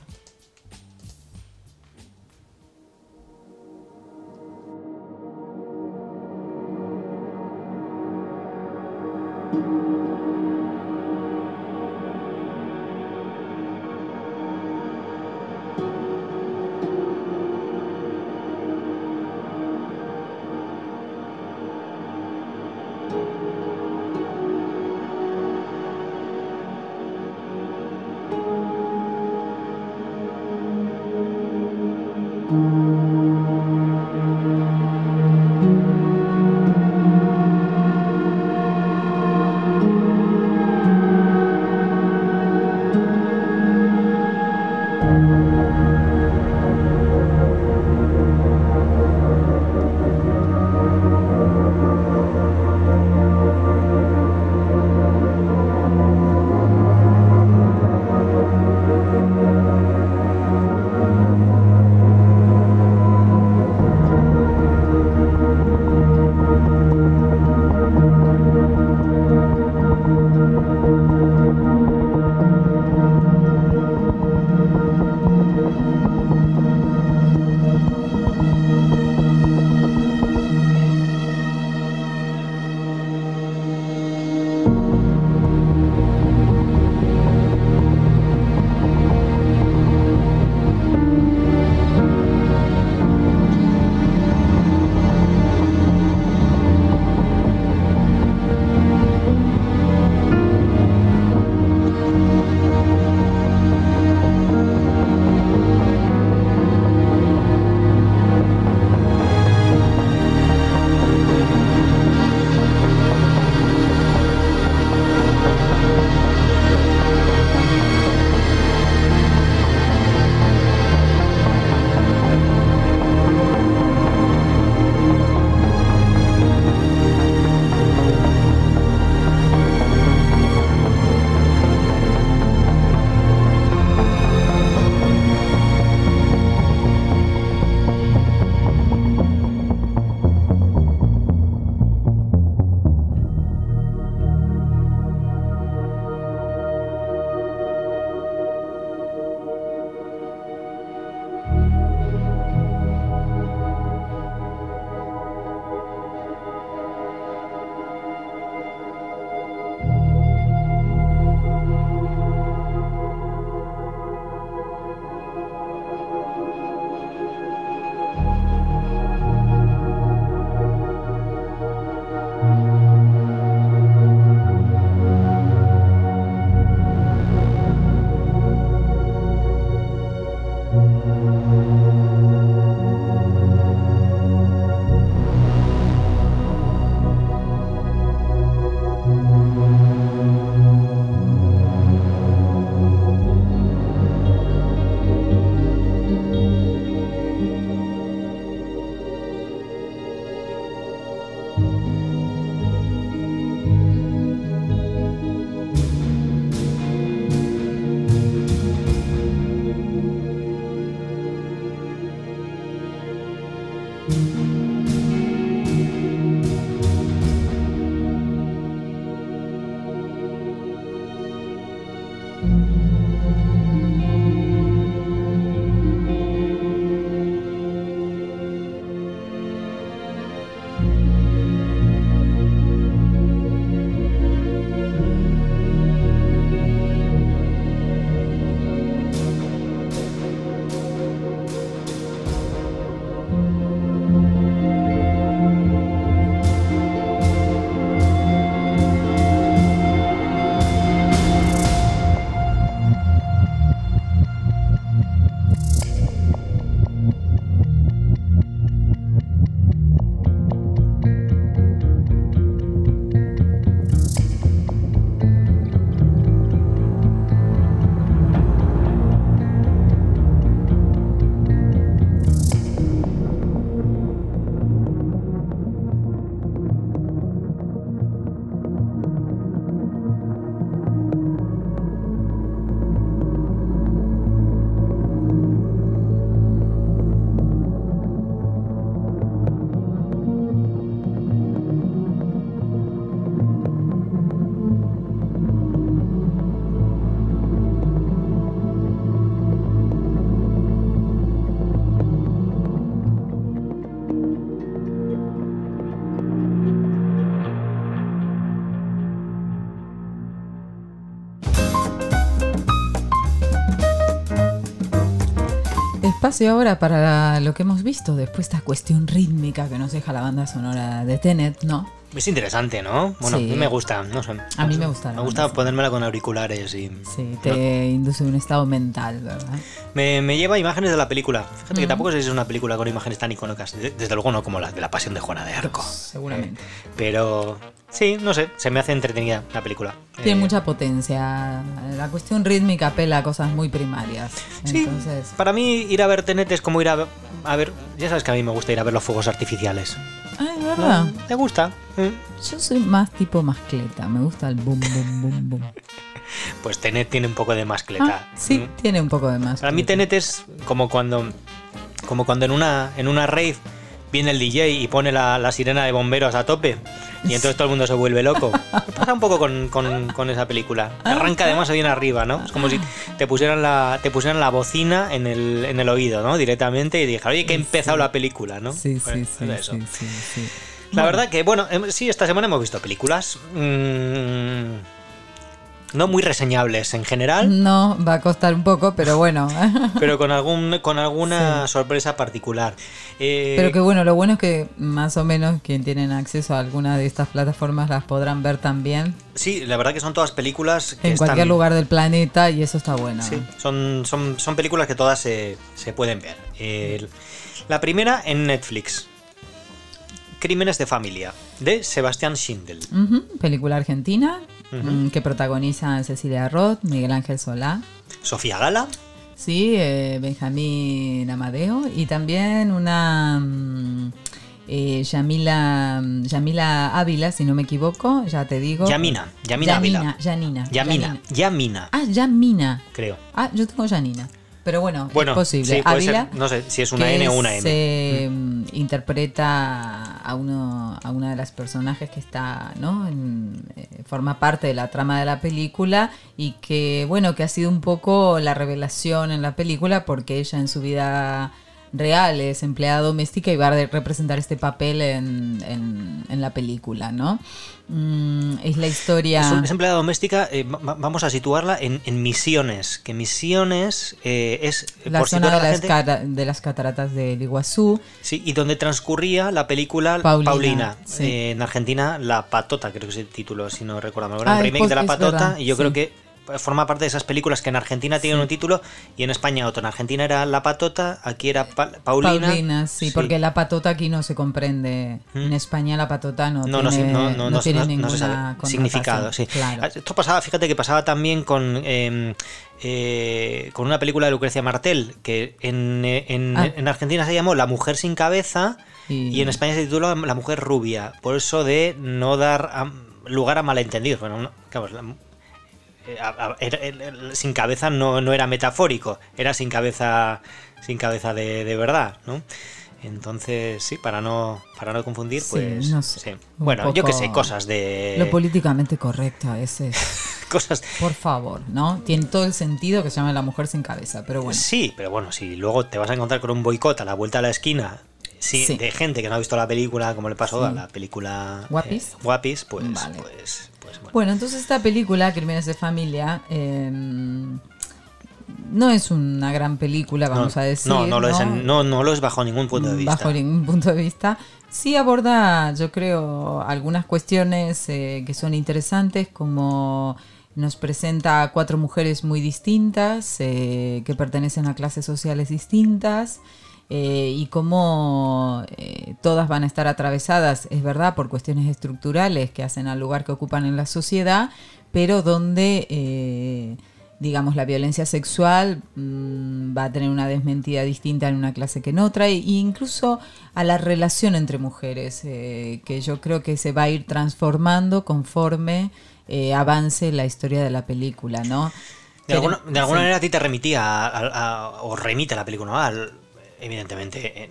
Espacio ahora para lo que hemos visto después de esta cuestión rítmica que nos deja la banda sonora de Tenet, ¿no? Es interesante, ¿no? Bueno, a mí me gusta, no sé. A mí me gusta. Me gusta ponérmela con auriculares y... Sí, te induce un estado mental, ¿verdad? Me, lleva imágenes de la película. Fíjate que tampoco sé si es una película con imágenes tan icónicas. Desde luego no como la de la pasión de Juana de Arco. Pues, seguramente. pero sí, no sé, se me hace entretenida la película. Tiene eh, mucha potencia. La cuestión rítmica pela a cosas muy primarias. Sí, para mí ir a ver Tenet es como ir a, a ver... Ya sabes que a mí me gusta ir a ver los fuegos artificiales. Ah, verdad. ¿Te gusta? Yo soy más tipo mascleta, me gusta el boom, boom, boom, boom. *laughs* Pues Tenet tiene un poco de mascleta. Ah, sí, mm. tiene un poco de mascleta. Para mí Tenet es como cuando, como cuando en una, en una rave viene el DJ y pone la, sirena de bomberos a tope y entonces todo el mundo se vuelve loco. *laughs* Pasa un poco con, esa película. Arranca además bien arriba, ¿no? Es como si te pusieran la, te pusieran la bocina en el, en el oído, ¿no? Directamente y dijeron, oye, que ha empezado la película, ¿no? Sí, sí, pues sí, sí, sí, La verdad que, bueno, em, sí, esta semana hemos visto películas. Mmm, no muy reseñables en general. No, va a costar un poco, pero bueno. *laughs* pero con algún con alguna sorpresa particular. Eh, pero que bueno, lo bueno es que más o menos quien tienen acceso a alguna de estas plataformas las podrán ver también. Sí, la verdad que son todas películas en cualquier lugar del planeta y eso está bueno. Sí, son, son, son películas que todas se, pueden ver. la primera en Netflix. Crímenes de familia, de Sebastián Schindel. película argentina Mm, que protagonizan Cecilia Roth, Miguel Ángel Solá. Sofía Gala. Sí, eh, Benjamín Amadeo y también una mm, eh, Yamila, Yamila Ávila, si no me equivoco, ya te digo. Yamina, Yamina Ávila. Yanina. Yamina, Yamina. Ah, Yamina. Creo. Ah, yo tengo Yanina. Pero bueno, es posible. Ávila, no sé si es una N o una M. Se mm. interpreta a uno a una de las personajes que está, ¿no? Eh, forma parte de la trama de la película y que, bueno, que ha sido un poco la revelación en la película porque ella en su vida real, es empleada doméstica y va a representar este papel en, en, la película, ¿no? Mm, es la historia... Es, empleada doméstica, eh, vamos a situarla en, Misiones, que Misiones eh, es... La zona de, las cataratas del Iguazú. Sí, y donde transcurría la película Paulina. Eh, en Argentina, La Patota, creo que es el título, si no recuerdo mal. Ah, remake de La Patota, y yo creo que forma parte de esas películas que en Argentina tienen un título y en España otro. En Argentina era La Patota, aquí era Paulina. Paulina, sí, porque La Patota aquí no se comprende. ¿Mm? En España La Patota no, tiene, no, tiene ningún significado. Sí. Ah, esto pasaba, fíjate que pasaba también con, em, eh, con una película de Lucrecia Martel, que en, en, ah. en Argentina se llamó La Mujer sin cabeza y, en España se tituló La Mujer rubia. Por eso de no dar lugar a malentendidos. Bueno, claro, eh, sin cabeza no, no, era metafórico, era sin cabeza, sin cabeza de, de verdad, ¿no? Entonces, sí, para no, para no confundir, pues. no sé, Bueno, yo qué sé, cosas de. Lo políticamente correcto a veces. *laughs* cosas. Por favor, ¿no? Tiene todo el sentido que se llama La Mujer sin cabeza, pero bueno. Sí, pero bueno, si luego te vas a encontrar con un boicot a la vuelta a la esquina. Sí, de gente que no ha visto la película, como le pasó a la película Guapis, eh, Guapis pues, pues bueno. entonces esta película, Crímenes de Familia, em, no es una gran película, vamos a decir. No, no lo, Es no, no lo es bajo ningún punto de vista. Bajo ningún punto de vista. Sí aborda, yo creo, algunas cuestiones eh, que son interesantes, como nos presenta a cuatro mujeres muy distintas, eh, que pertenecen a clases sociales distintas. Eh, y cómo eh, todas van a estar atravesadas, es verdad, por cuestiones estructurales que hacen al lugar que ocupan en la sociedad, pero donde, eh, digamos, la violencia sexual mm, va a tener una desmentida distinta en una clase que en otra, e incluso a la relación entre mujeres, que yo creo que se va a ir transformando conforme avance la historia de la película, ¿no? De, alguna, manera a ti te remitía o remite a la película, Al, evidentemente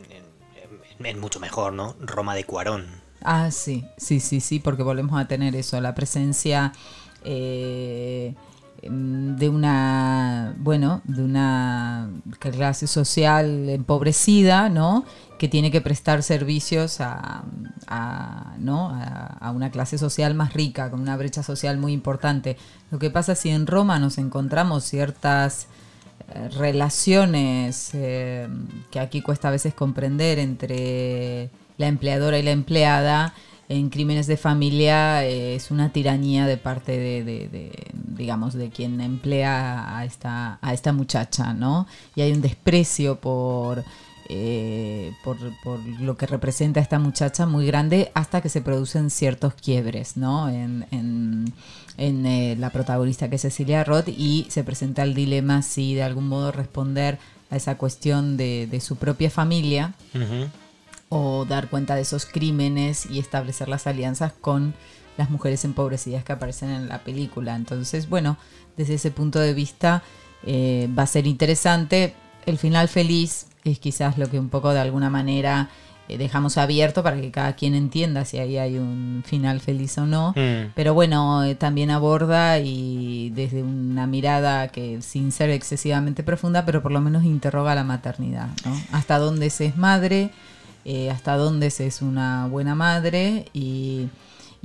en, mucho mejor, ¿no? Roma de Cuarón. Ah, sí, sí, sí, sí, porque volvemos a tener eso, la presencia eh, de una, bueno, de una clase social empobrecida, ¿no? Que tiene que prestar servicios a, ¿no? a, una clase social más rica, con una brecha social muy importante. Lo que pasa si en Roma nos encontramos ciertas relaciones que aquí cuesta a veces comprender entre la empleadora y la empleada en crímenes de familia eh, es una tiranía de parte de, digamos, de quien emplea a esta, a esta muchacha, ¿no? Y hay un desprecio por, eh, por, lo que representa esta muchacha muy grande hasta que se producen ciertos quiebres, ¿no? En, en, eh, la protagonista que es Cecilia Roth y se presenta el dilema si de algún modo responder a esa cuestión de, su propia familia o dar cuenta de esos crímenes y establecer las alianzas con las mujeres empobrecidas que aparecen en la película. Entonces, bueno, desde ese punto de vista eh, va a ser interesante. El final feliz es quizás lo que un poco de alguna manera eh, dejamos abierto para que cada quien entienda si ahí hay un final feliz o no. Mm. Pero bueno, eh, también aborda y desde una mirada que sin ser excesivamente profunda, pero por lo menos interroga la maternidad, ¿no? Hasta dónde se es madre eh, hasta dónde se es una buena madre y,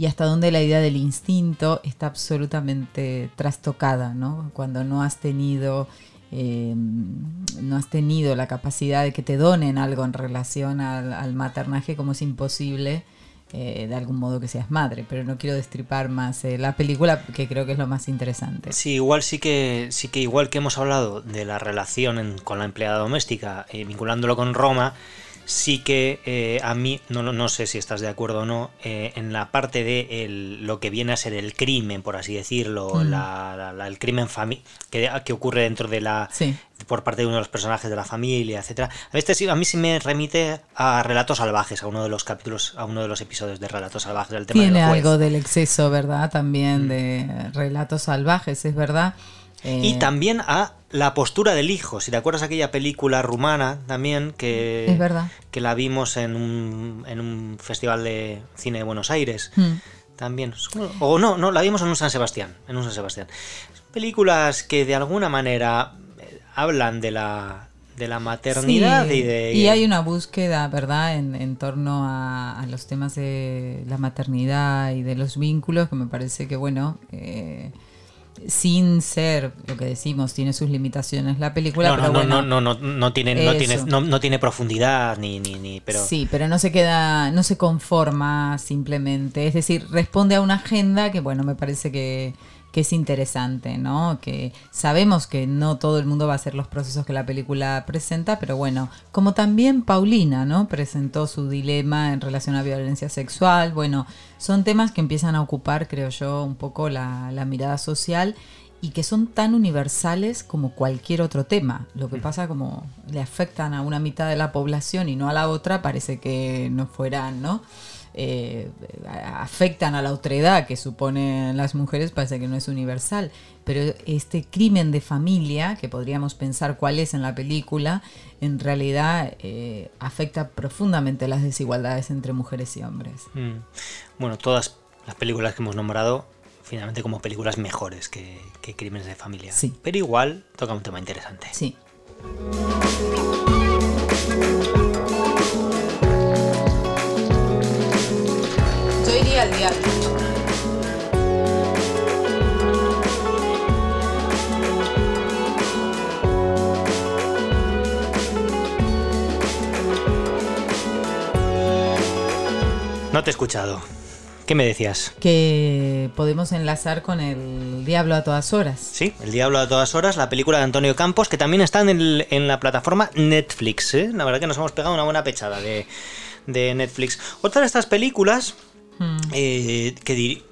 hasta dónde la idea del instinto está absolutamente trastocada, ¿no? Cuando no has tenido... Em, no has tenido la capacidad de que te donen algo en relación al, maternaje, como es imposible eh, de algún modo que seas madre, pero no quiero destripar más eh, la película que creo que es lo más interesante. Sí, igual sí que sí que igual que hemos hablado de la relación con la empleada doméstica, vinculándolo con Roma, sí que eh, a mí, no, no, sé si estás de acuerdo o no, eh, en la parte de lo que viene a ser el crimen, por así decirlo, mm. el crimen que, que, ocurre dentro de la... por parte de uno de los personajes de la familia, etcétera. A, este, a mí sí me remite a Relatos Salvajes, a uno de los capítulos, a uno de los episodios de Relatos Salvajes, del tema Tiene algo del exceso, ¿verdad? También mm. de Relatos Salvajes, es verdad. Y eh, también a la postura del hijo. Si te acuerdas aquella película rumana también que, es verdad. que la vimos en un, en un festival de cine de Buenos Aires. Hmm. También. O no, no, la vimos en un San Sebastián. En un San Sebastián. Películas que de alguna manera eh, hablan de la, de la maternidad y de... Y hay una búsqueda, ¿verdad?, en, en torno a, los temas de la maternidad y de los vínculos que me parece que, bueno, eh, sin ser lo que decimos, tiene sus limitaciones la película. No, pero no, no, no, no, no, tiene, no, tiene, no, tiene profundidad ni, ni, ni, pero. Sí, pero no se queda, no se conforma simplemente. Es decir, responde a una agenda que, bueno, me parece que que es interesante, ¿no? Que sabemos que no todo el mundo va a hacer los procesos que la película presenta, pero bueno, como también Paulina, ¿no? Presentó su dilema en relación a violencia sexual, bueno, son temas que empiezan a ocupar, creo yo, un poco la, mirada social y que son tan universales como cualquier otro tema. Lo que mm. pasa como le afectan a una mitad de la población y no a la otra, parece que no fueran, ¿no? Eh, afectan a la otredad que suponen las mujeres, parece que no es universal. Pero este crimen de familia, que podríamos pensar cuál es en la película, en realidad eh, afecta profundamente las desigualdades entre mujeres y hombres. Mm. Bueno, todas las películas que hemos nombrado finalmente como películas mejores que, que, Crímenes de Familia. Sí. Pero igual toca un tema interesante. Sí. No te he escuchado. ¿Qué me decías? Que podemos enlazar con El Diablo a todas horas. Sí, El Diablo a todas horas, la película de Antonio Campos, que también está en, la plataforma Netflix. ¿eh? La verdad que nos hemos pegado una buena pechada de, de Netflix. Otra de estas películas Hmm. Eh, que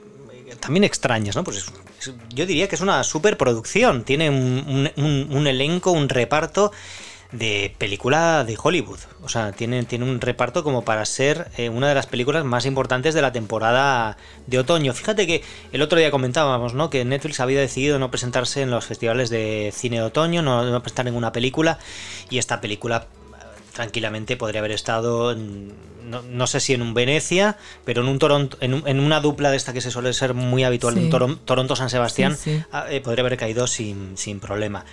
también extrañas, ¿no? Pues yo diría que es una superproducción. Tiene un, elenco, un reparto de película de Hollywood. O sea, tiene, tiene un reparto como para ser eh, una de las películas más importantes de la temporada de otoño. Fíjate que el otro día comentábamos, ¿no? Que Netflix había decidido no presentarse en los festivales de cine de otoño, no, no presentar ninguna película. Y esta película tranquilamente podría haber estado, no, sé si en un Venecia, pero en un Toronto, en, una dupla de esta que se suele ser muy habitual, un Toronto-San Sebastián, ah, eh, podría haber caído sin, problema.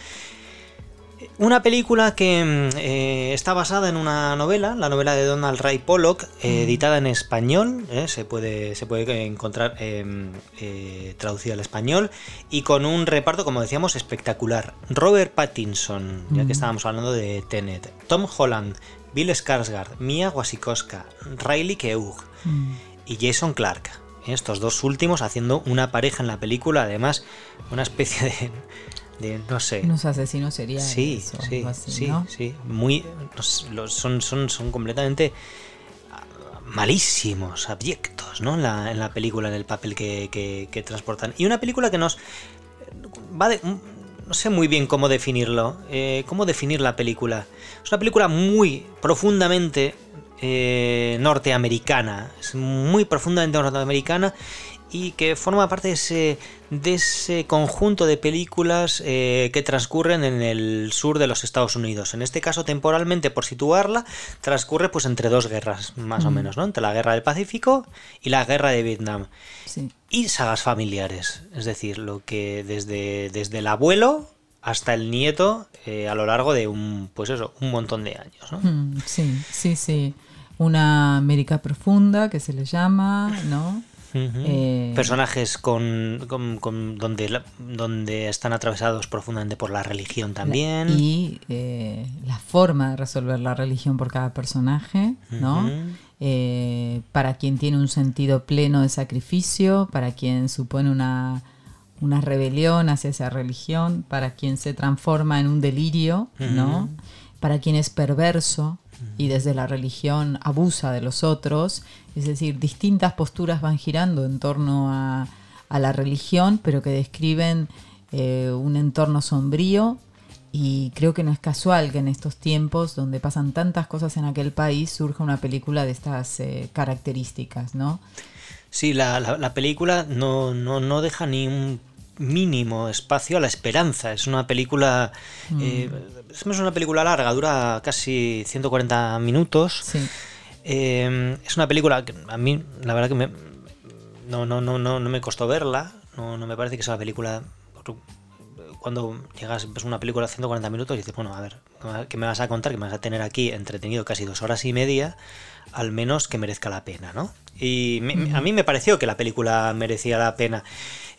Una película que mm, eh, está basada en una novela, la novela de Donald Ray Pollock, eh, editada en español, eh, se, puede, se puede encontrar em, traducida al español, y con un reparto, como decíamos, espectacular. Robert Pattinson, ya que estábamos hablando de Tenet, Tom Holland, Bill Skarsgård, Mia Wasikowska, Riley Keough y Jason Clark. Estos dos últimos haciendo una pareja en la película, además una especie de no sé. Unos asesinos serían. Sí, sí, sí, sí. Muy, son, son, son completamente ah, malísimos, abyectos, ¿no? En la, en la película, en el papel que, transportan. Y una película que nos va de, no sé muy bien cómo definirlo, eh, cómo definir la película. Es una película muy profundamente eh, norteamericana, es muy profundamente norteamericana y que forma parte de ese, de ese conjunto de películas eh, que transcurren en el sur de los Estados Unidos. En este caso, temporalmente, por situarla, transcurre pues entre dos guerras, más o menos, ¿no? Entre la guerra del Pacífico y la guerra de Vietnam. Y sagas familiares, es decir, lo que desde, desde el abuelo hasta el nieto eh, a lo largo de un, pues eso, un montón de años. ¿no? Mm, sí, sí, sí. Una América profunda que se le llama, ¿no? Eh, Personajes con, donde, donde están atravesados profundamente por la religión también. y eh, la forma de resolver la religión por cada personaje, ¿no? Eh, para quien tiene un sentido pleno de sacrificio, para quien supone una, una rebelión hacia esa religión, para quien se transforma en un delirio, ¿no? Para quien es perverso, y desde la religión abusa de los otros, es decir, distintas posturas van girando en torno a, la religión, pero que describen eh, un entorno sombrío y creo que no es casual que en estos tiempos donde pasan tantas cosas en aquel país surja una película de estas eh, características, ¿no? Sí, la, la, película no, no, no deja ni un mínimo espacio a la esperanza. Es una película. Mm. Eh, es una película larga, dura casi 140 minutos. Eh, es una película que a mí, la verdad que me, no, no, no, no, no me costó verla. No, no me parece que sea una película. Cuando llegas, ves una película de 140 minutos y dices, bueno, a ver, ¿qué me vas a contar? Que me vas a tener aquí entretenido casi dos horas y media, al menos que merezca la pena, ¿no? Y a mí me pareció que la película merecía la pena.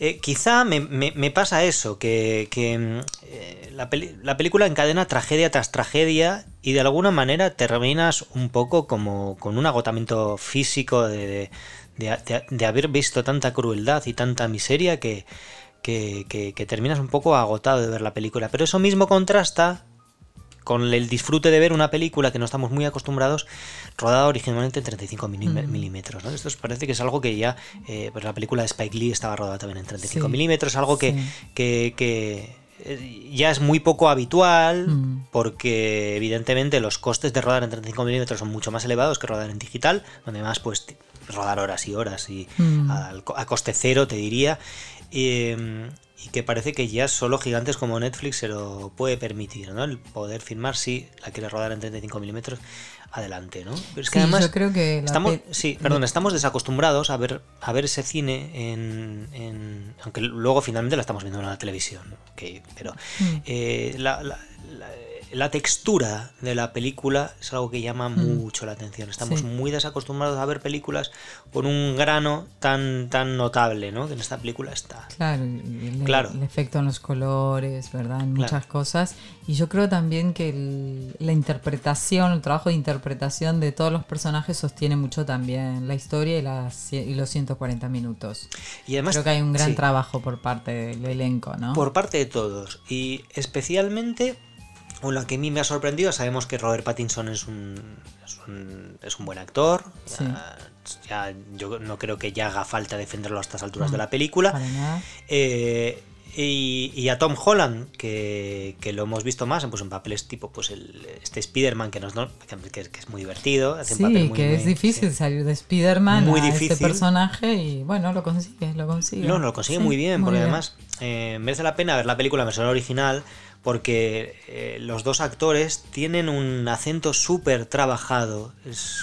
Eh, quizá me, pasa eso, que, mm, eh, la, la, película encadena tragedia tras tragedia y de alguna manera terminas un poco como con un agotamiento físico de, de, haber visto tanta crueldad y tanta miseria que, que, terminas un poco agotado de ver la película. Pero eso mismo contrasta con el disfrute de ver una película que no estamos muy acostumbrados, rodada originalmente en 35 milímetros. ¿no? Esto parece que es algo que ya, eh, pues la película de Spike Lee estaba rodada también en 35 milímetros, algo que, que, eh, ya es muy poco habitual mm. porque evidentemente los costes de rodar en 35 milímetros son mucho más elevados que rodar en digital, donde más pues rodar horas y horas y mm. a, coste cero te diría. Em, y que parece que ya solo gigantes como Netflix se lo puede permitir, ¿no? El poder filmar si la quiere rodar en 35 milímetros, adelante, ¿no? Pero es que además yo creo que estamos, sí, perdón, estamos desacostumbrados a ver a ver ese cine en, aunque luego finalmente lo estamos viendo en la televisión, pero mm. eh, la la textura de la película es algo que llama mm. mucho la atención. Estamos muy desacostumbrados a ver películas con un grano tan, tan notable, ¿no? Que en esta película está. Claro, el, claro. el efecto en los colores, ¿verdad? En muchas cosas. Y yo creo también que la interpretación, el trabajo de interpretación de todos los personajes sostiene mucho también la historia y, las, y los 140 minutos. Y además, creo que hay un gran trabajo por parte del elenco, ¿no? Por parte de todos. Y especialmente lo que a mí me ha sorprendido, sabemos que Robert Pattinson es un, es un, buen actor. Ya, yo no creo que ya haga falta defenderlo a estas alturas de la película. Eh, y, a Tom Holland, que, lo hemos visto más pues, en papeles tipo pues el, este Spider-Man, que, nos, que, es muy divertido. sí, que es difícil salir de Spider-Man a este difícil. este personaje y bueno, lo consigue, lo consigue. No, no, lo consigue muy bien, porque además eh, merece la pena ver la película en versión original porque eh, los dos actores tienen un acento súper trabajado.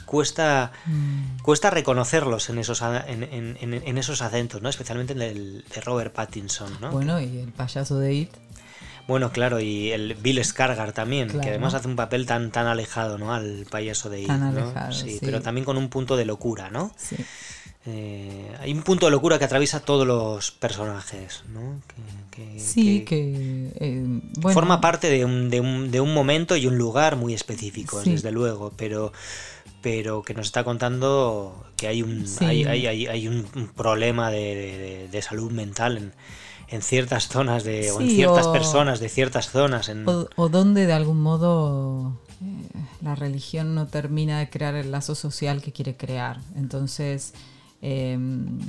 cuesta, mm. cuesta reconocerlos en esos, en, esos acentos, ¿no? especialmente en el de Robert Pattinson. ¿no? Bueno, y el payaso de It. Bueno, claro, y el Bill Scargar también, que además hace un papel tan tan alejado, ¿no? Al payaso de Tan alejado, sí, pero también con un punto de locura, ¿no? Sí. Eh, hay un punto de locura que atraviesa todos los personajes, ¿no? sí, que, eh, forma parte de un, de, un, de un, momento y un lugar muy específicos, desde luego, pero pero que nos está contando que hay un, hay, hay, hay, un problema de, de, salud mental en, en, ciertas zonas de, o en ciertas personas de ciertas zonas. En... O, donde de algún modo eh, la religión no termina de crear el lazo social que quiere crear. Entonces Em,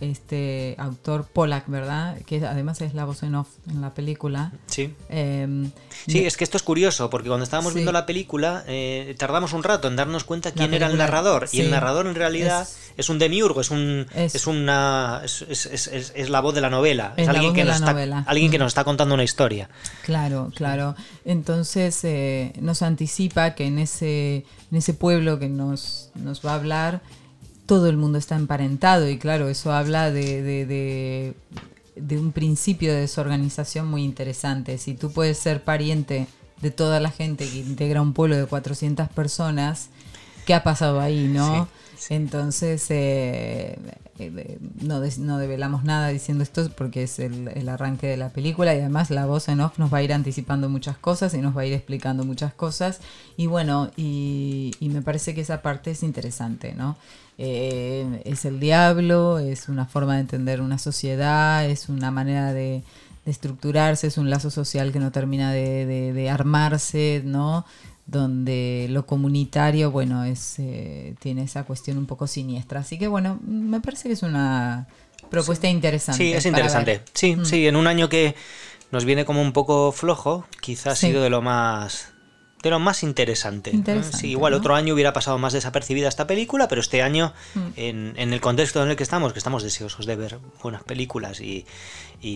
este autor Pollack, ¿verdad? Que además es la voz en off en la película. Sí. Em, sí, es que esto es curioso, porque cuando estábamos viendo la película eh, tardamos un rato en darnos cuenta quién era el narrador. Y el narrador en realidad es, un demiurgo, es un es, una es, es, la voz de la novela. Es, alguien, que nos, está, alguien que nos está contando una historia. Claro, claro. Entonces eh, nos anticipa que en ese, en ese pueblo que nos, nos va a hablar todo el mundo está emparentado y claro, eso habla de, un principio de desorganización muy interesante. Si tú puedes ser pariente de toda la gente que integra un pueblo de 400 personas, ¿qué ha pasado ahí, no? Entonces, eh, eh, no, no, develamos nada diciendo esto porque es el, arranque de la película y además la voz en off nos va a ir anticipando muchas cosas y nos va a ir explicando muchas cosas. Y bueno, y, y me parece que esa parte es interesante, ¿no? Eh, es el diablo, es una forma de entender una sociedad, es una manera de, estructurarse, es un lazo social que no termina de, armarse, ¿no? Donde lo comunitario, bueno, es eh, tiene esa cuestión un poco siniestra. Así que bueno, me parece que es una propuesta interesante. Sí, es interesante. Sí, mm. sí, en un año que nos viene como un poco flojo, quizás ha sido de lo más de lo más interesante. sí, igual otro año hubiera pasado más desapercibida esta película, pero este año, mm. en, el contexto en el que estamos, que estamos deseosos de ver buenas películas y,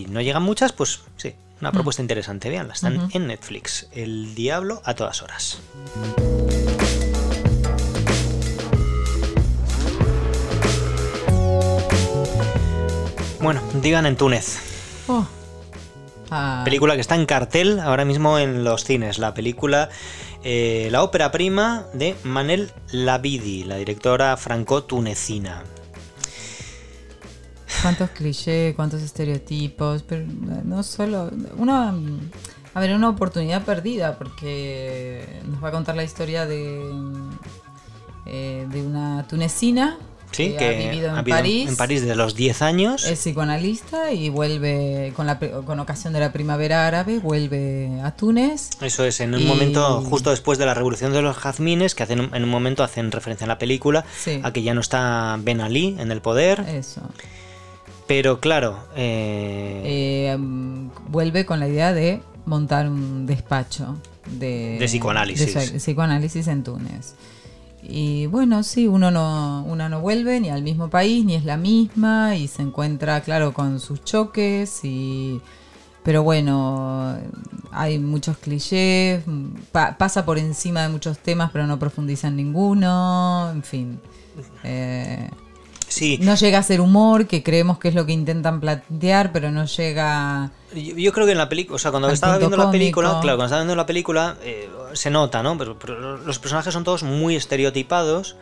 no llegan muchas, pues sí, una mm. propuesta interesante. Veanla, están en Netflix. El Diablo a todas horas. Bueno, digan en Túnez. Oh. Ah. Película que está en cartel ahora mismo en los cines. La película, eh, la ópera prima de Manel Lavidi, la directora franco-tunecina. Cuántos clichés, cuántos estereotipos, pero no solo. Una, a ver, una oportunidad perdida, porque nos va a contar la historia de, eh, de una tunecina que, ha vivido en París. En París desde los 10 años. Es psicoanalista y vuelve, con, la, con ocasión de la primavera árabe, vuelve a Túnez. Eso es, en un momento, justo después de la revolución de los jazmines, que hacen, en un momento hacen referencia en la película a que ya no está Ben Ali en el poder. Eso. Pero claro. Eh, eh, vuelve con la idea de montar un despacho de, de psicoanálisis. De psicoanálisis en Túnez. Y bueno, sí, uno no, uno no vuelve ni al mismo país, ni es la misma, y se encuentra, claro, con sus choques, y pero bueno, hay muchos clichés, pasa por encima de muchos temas, pero no profundiza en ninguno, en fin. Eh, no llega a ser humor, que creemos que es lo que intentan plantear, pero no llega. Yo, creo que en la película, o sea, cuando estaba viendo la película, claro, cuando estaba viendo la película, eh, se nota, ¿no? Pero, los personajes son todos muy estereotipados,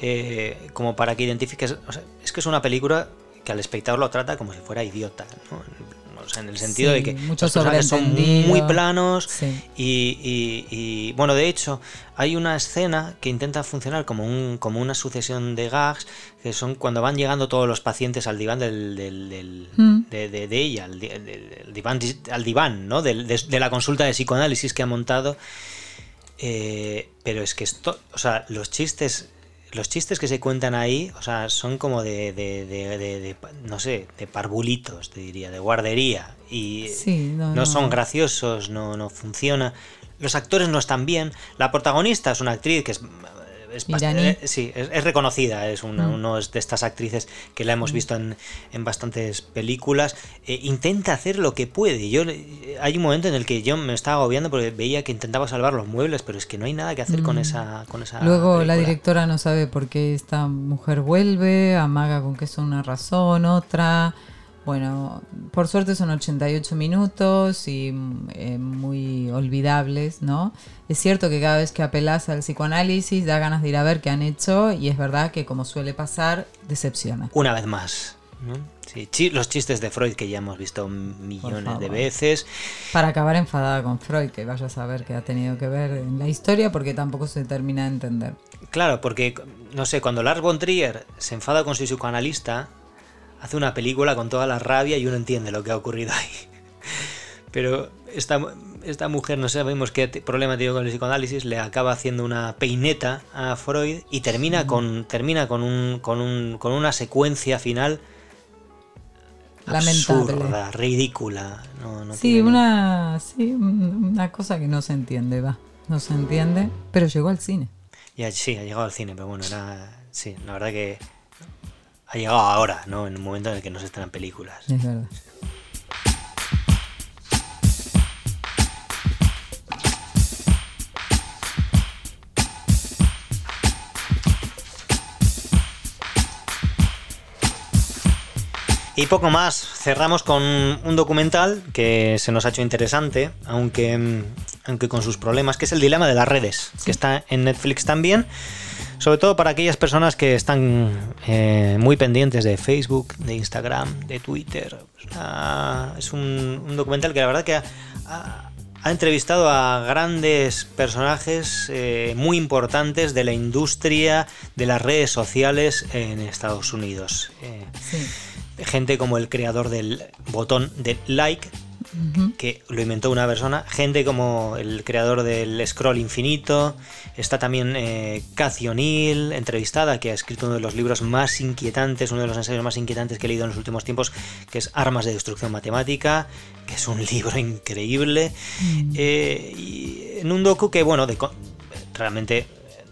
eh, como para que identifiques. es que es una película que al espectador lo trata como si fuera idiota, ¿no? En el sentido de que los personajes son muy planos y, bueno, de hecho, hay una escena que intenta funcionar como, un, como una sucesión de gags, que son cuando van llegando todos los pacientes al diván del, del, mm. de, ella, al, diván, al diván ¿no? de, la consulta de psicoanálisis que ha montado. Eh, pero es que esto, o sea, los chistes los chistes que se cuentan ahí, o sea, son como de, de, de, no sé, de parvulitos, te diría, de guardería. Y no, son graciosos, no, no funciona. Los actores no están bien. La protagonista es una actriz que es es, eh, sí, es, reconocida, es una, mm. uno de estas actrices que la hemos mm. visto en, en bastantes películas. Eh, intenta hacer lo que puede. Yo Hay un momento en el que yo me estaba agobiando porque veía que intentaba salvar los muebles, pero es que no hay nada que hacer con, mm. esa, con esa. Luego la directora no sabe por qué esta mujer vuelve, amaga con que es una razón, otra. Bueno, por suerte son 88 minutos y eh, muy olvidables, ¿no? Es cierto que cada vez que apelas al psicoanálisis da ganas de ir a ver qué han hecho y es verdad que como suele pasar, decepciona. Una vez más. ¿no? Sí, los chistes de Freud que ya hemos visto millones de veces. Para acabar enfadada con Freud, que vaya a saber que ha tenido que ver en la historia porque tampoco se termina de entender. Claro, porque, no sé, cuando Lars von Trier se enfada con su psicoanalista, hace una película con toda la rabia y uno entiende lo que ha ocurrido ahí. Pero esta, esta mujer, no sabemos qué problema tiene con el psicoanálisis, le acaba haciendo una peineta a Freud y termina, con, termina con, un, con, un, con una secuencia final lamentable. Absurda, ridícula. sí, una, sí, una cosa que no se entiende, va. No se entiende, pero llegó al cine. Ya, sí, ha llegado al cine, pero bueno, era. Sí, la verdad que ha llegado ahora, ¿no? En un momento en el que no se estrenan películas. Es verdad. Y poco más, cerramos con un documental que se nos ha hecho interesante, aunque, aunque con sus problemas, que es el dilema de las redes, que está en Netflix también, sobre todo para aquellas personas que están eh, muy pendientes de Facebook, de Instagram, de Twitter. es un, documental que la verdad que ha, entrevistado a grandes personajes eh, muy importantes de la industria de las redes sociales en Estados Unidos. Eh, sí gente como el creador del botón de like, que lo inventó una persona, gente como el creador del scroll infinito, está también eh, Cathy O'Neill, entrevistada, que ha escrito uno de los libros más inquietantes, uno de los ensayos más inquietantes que he leído en los últimos tiempos, que es Armas de Destrucción Matemática, que es un *laughs* libro increíble, mm. eh, y en un docu que, bueno, de, realmente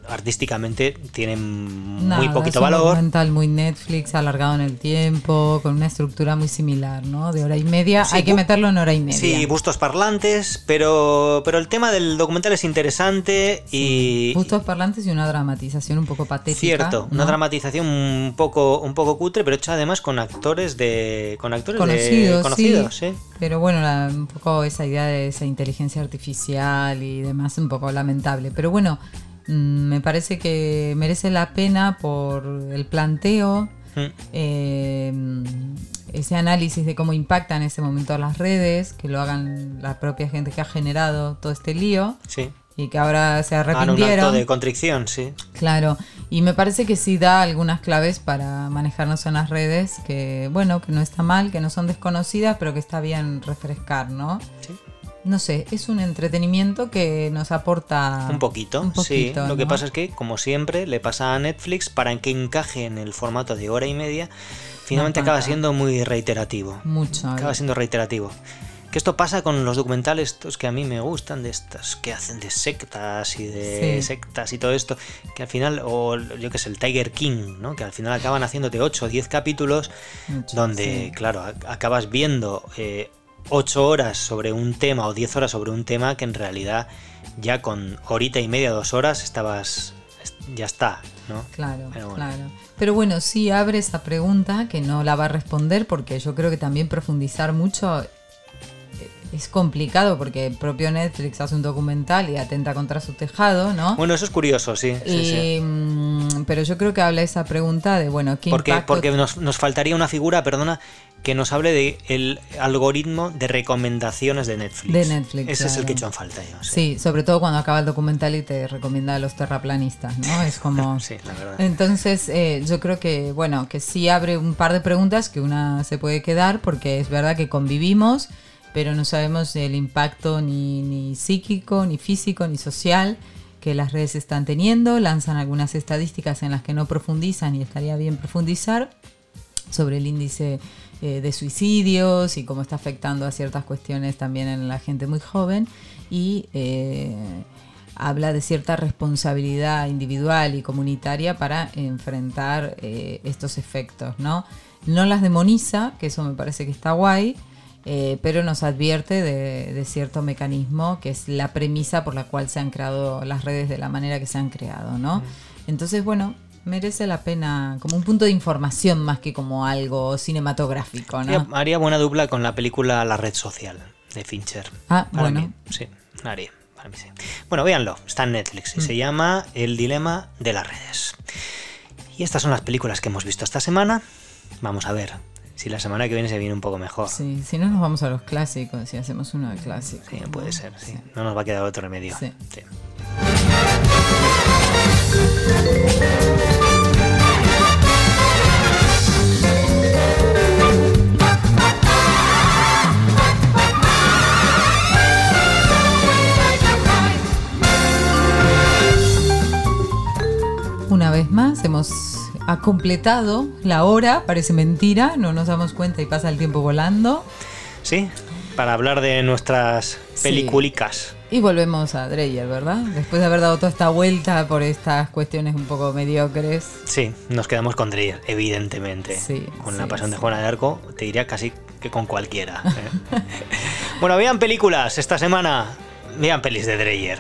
artísticamente tienen muy poquito es un valor. documental muy Netflix, alargado en el tiempo, con una estructura muy similar, ¿no? De hora y media. Hay que meterlo en hora y media. Sí, bustos parlantes, pero, pero el tema del documental es interesante y. Bustos parlantes y una dramatización un poco patética. Cierto, una dramatización un poco, un poco cutre, pero hecha además con actores de. con actores conocidos. conocidos, sí. Pero bueno, un poco esa idea de esa inteligencia artificial y demás, un poco lamentable. Pero bueno. Mm, me parece que merece la pena por el planteo, mm. eh, ese análisis de cómo impactan en ese momento las redes, que lo hagan la propia gente que ha generado todo este lío. Y que ahora se arrepintieron. un de contrición, sí. Claro. Y me parece que sí da algunas claves para manejarnos en las redes, que bueno, que no está mal, que no son desconocidas, pero que está bien refrescar, ¿no? Sí no sé, es un entretenimiento que nos aporta un poquito. sí, lo que pasa es que, como siempre, le pasa a Netflix para que encaje en el formato de hora y media, finalmente acaba siendo muy reiterativo. Mucho. Acaba siendo reiterativo. Que esto pasa con los documentales estos que a mí me gustan, de estos que hacen de sectas y de sectas y todo esto, que al final, o yo que sé, el Tiger King, ¿no? que al final acaban haciéndote 8 o 10 capítulos, donde, claro, acabas viendo eh, 8 horas sobre un tema o 10 horas sobre un tema que en realidad ya con horita y media, dos horas estabas, ya está, ¿no? Claro, claro. Pero bueno, sí abre esa pregunta que no la va a responder porque yo creo que también profundizar mucho es complicado porque el propio Netflix hace un documental y atenta contra su tejado, ¿no? Bueno, eso es curioso, sí. Mm, pero yo creo que habla esa pregunta de, bueno, ¿qué porque, Porque nos, nos, faltaría una figura, perdona, que nos hable del el algoritmo de recomendaciones de Netflix. De Netflix. Ese es el que en falta yo. Sí. sobre todo cuando acaba el documental y te recomienda a los terraplanistas, ¿no? Es como... *laughs* sí, la verdad. Entonces, eh, yo creo que, bueno, que sí abre un par de preguntas que una se puede quedar porque es verdad que convivimos pero no sabemos el impacto ni, ni psíquico, ni físico, ni social que las redes están teniendo. Lanzan algunas estadísticas en las que no profundizan y estaría bien profundizar sobre el índice eh, de suicidios y cómo está afectando a ciertas cuestiones también en la gente muy joven y eh, habla de cierta responsabilidad individual y comunitaria para enfrentar eh, estos efectos, ¿no? No las demoniza, que eso me parece que está guay, eh, pero nos advierte de, cierto mecanismo que es la premisa por la cual se han creado las redes de la manera que se han creado, ¿no? Entonces, bueno, merece la pena como un punto de información más que como algo cinematográfico, ¿no? Haría, buena dupla con la película La red social de Fincher. Ah, bueno. sí, haría. Para mí sí. Bueno, véanlo, está en Netflix y mm. se llama El dilema de las redes. Y estas son las películas que hemos visto esta semana. Vamos a ver si la semana que viene se viene un poco mejor. Sí, si no nos vamos a los clásicos, si hacemos uno de clásicos. Sí, puede ser, sí. No nos va a quedar otro remedio. Sí. Una más hemos ha completado la hora, parece mentira, no nos damos cuenta y pasa el tiempo volando. Sí, para hablar de nuestras peliculicas. Y volvemos a Dreyer, ¿verdad? Después de haber dado toda esta vuelta por estas cuestiones un poco mediocres. Sí, nos quedamos con Dreyer, evidentemente. Sí, con la pasión de Juana de Arco, te diría casi que con cualquiera. ¿eh? *laughs* bueno, vean películas esta semana. Vean pelis de Dreyer.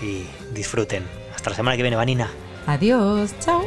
Y disfruten. Hasta la semana que viene, Vanina. Adiós, chao.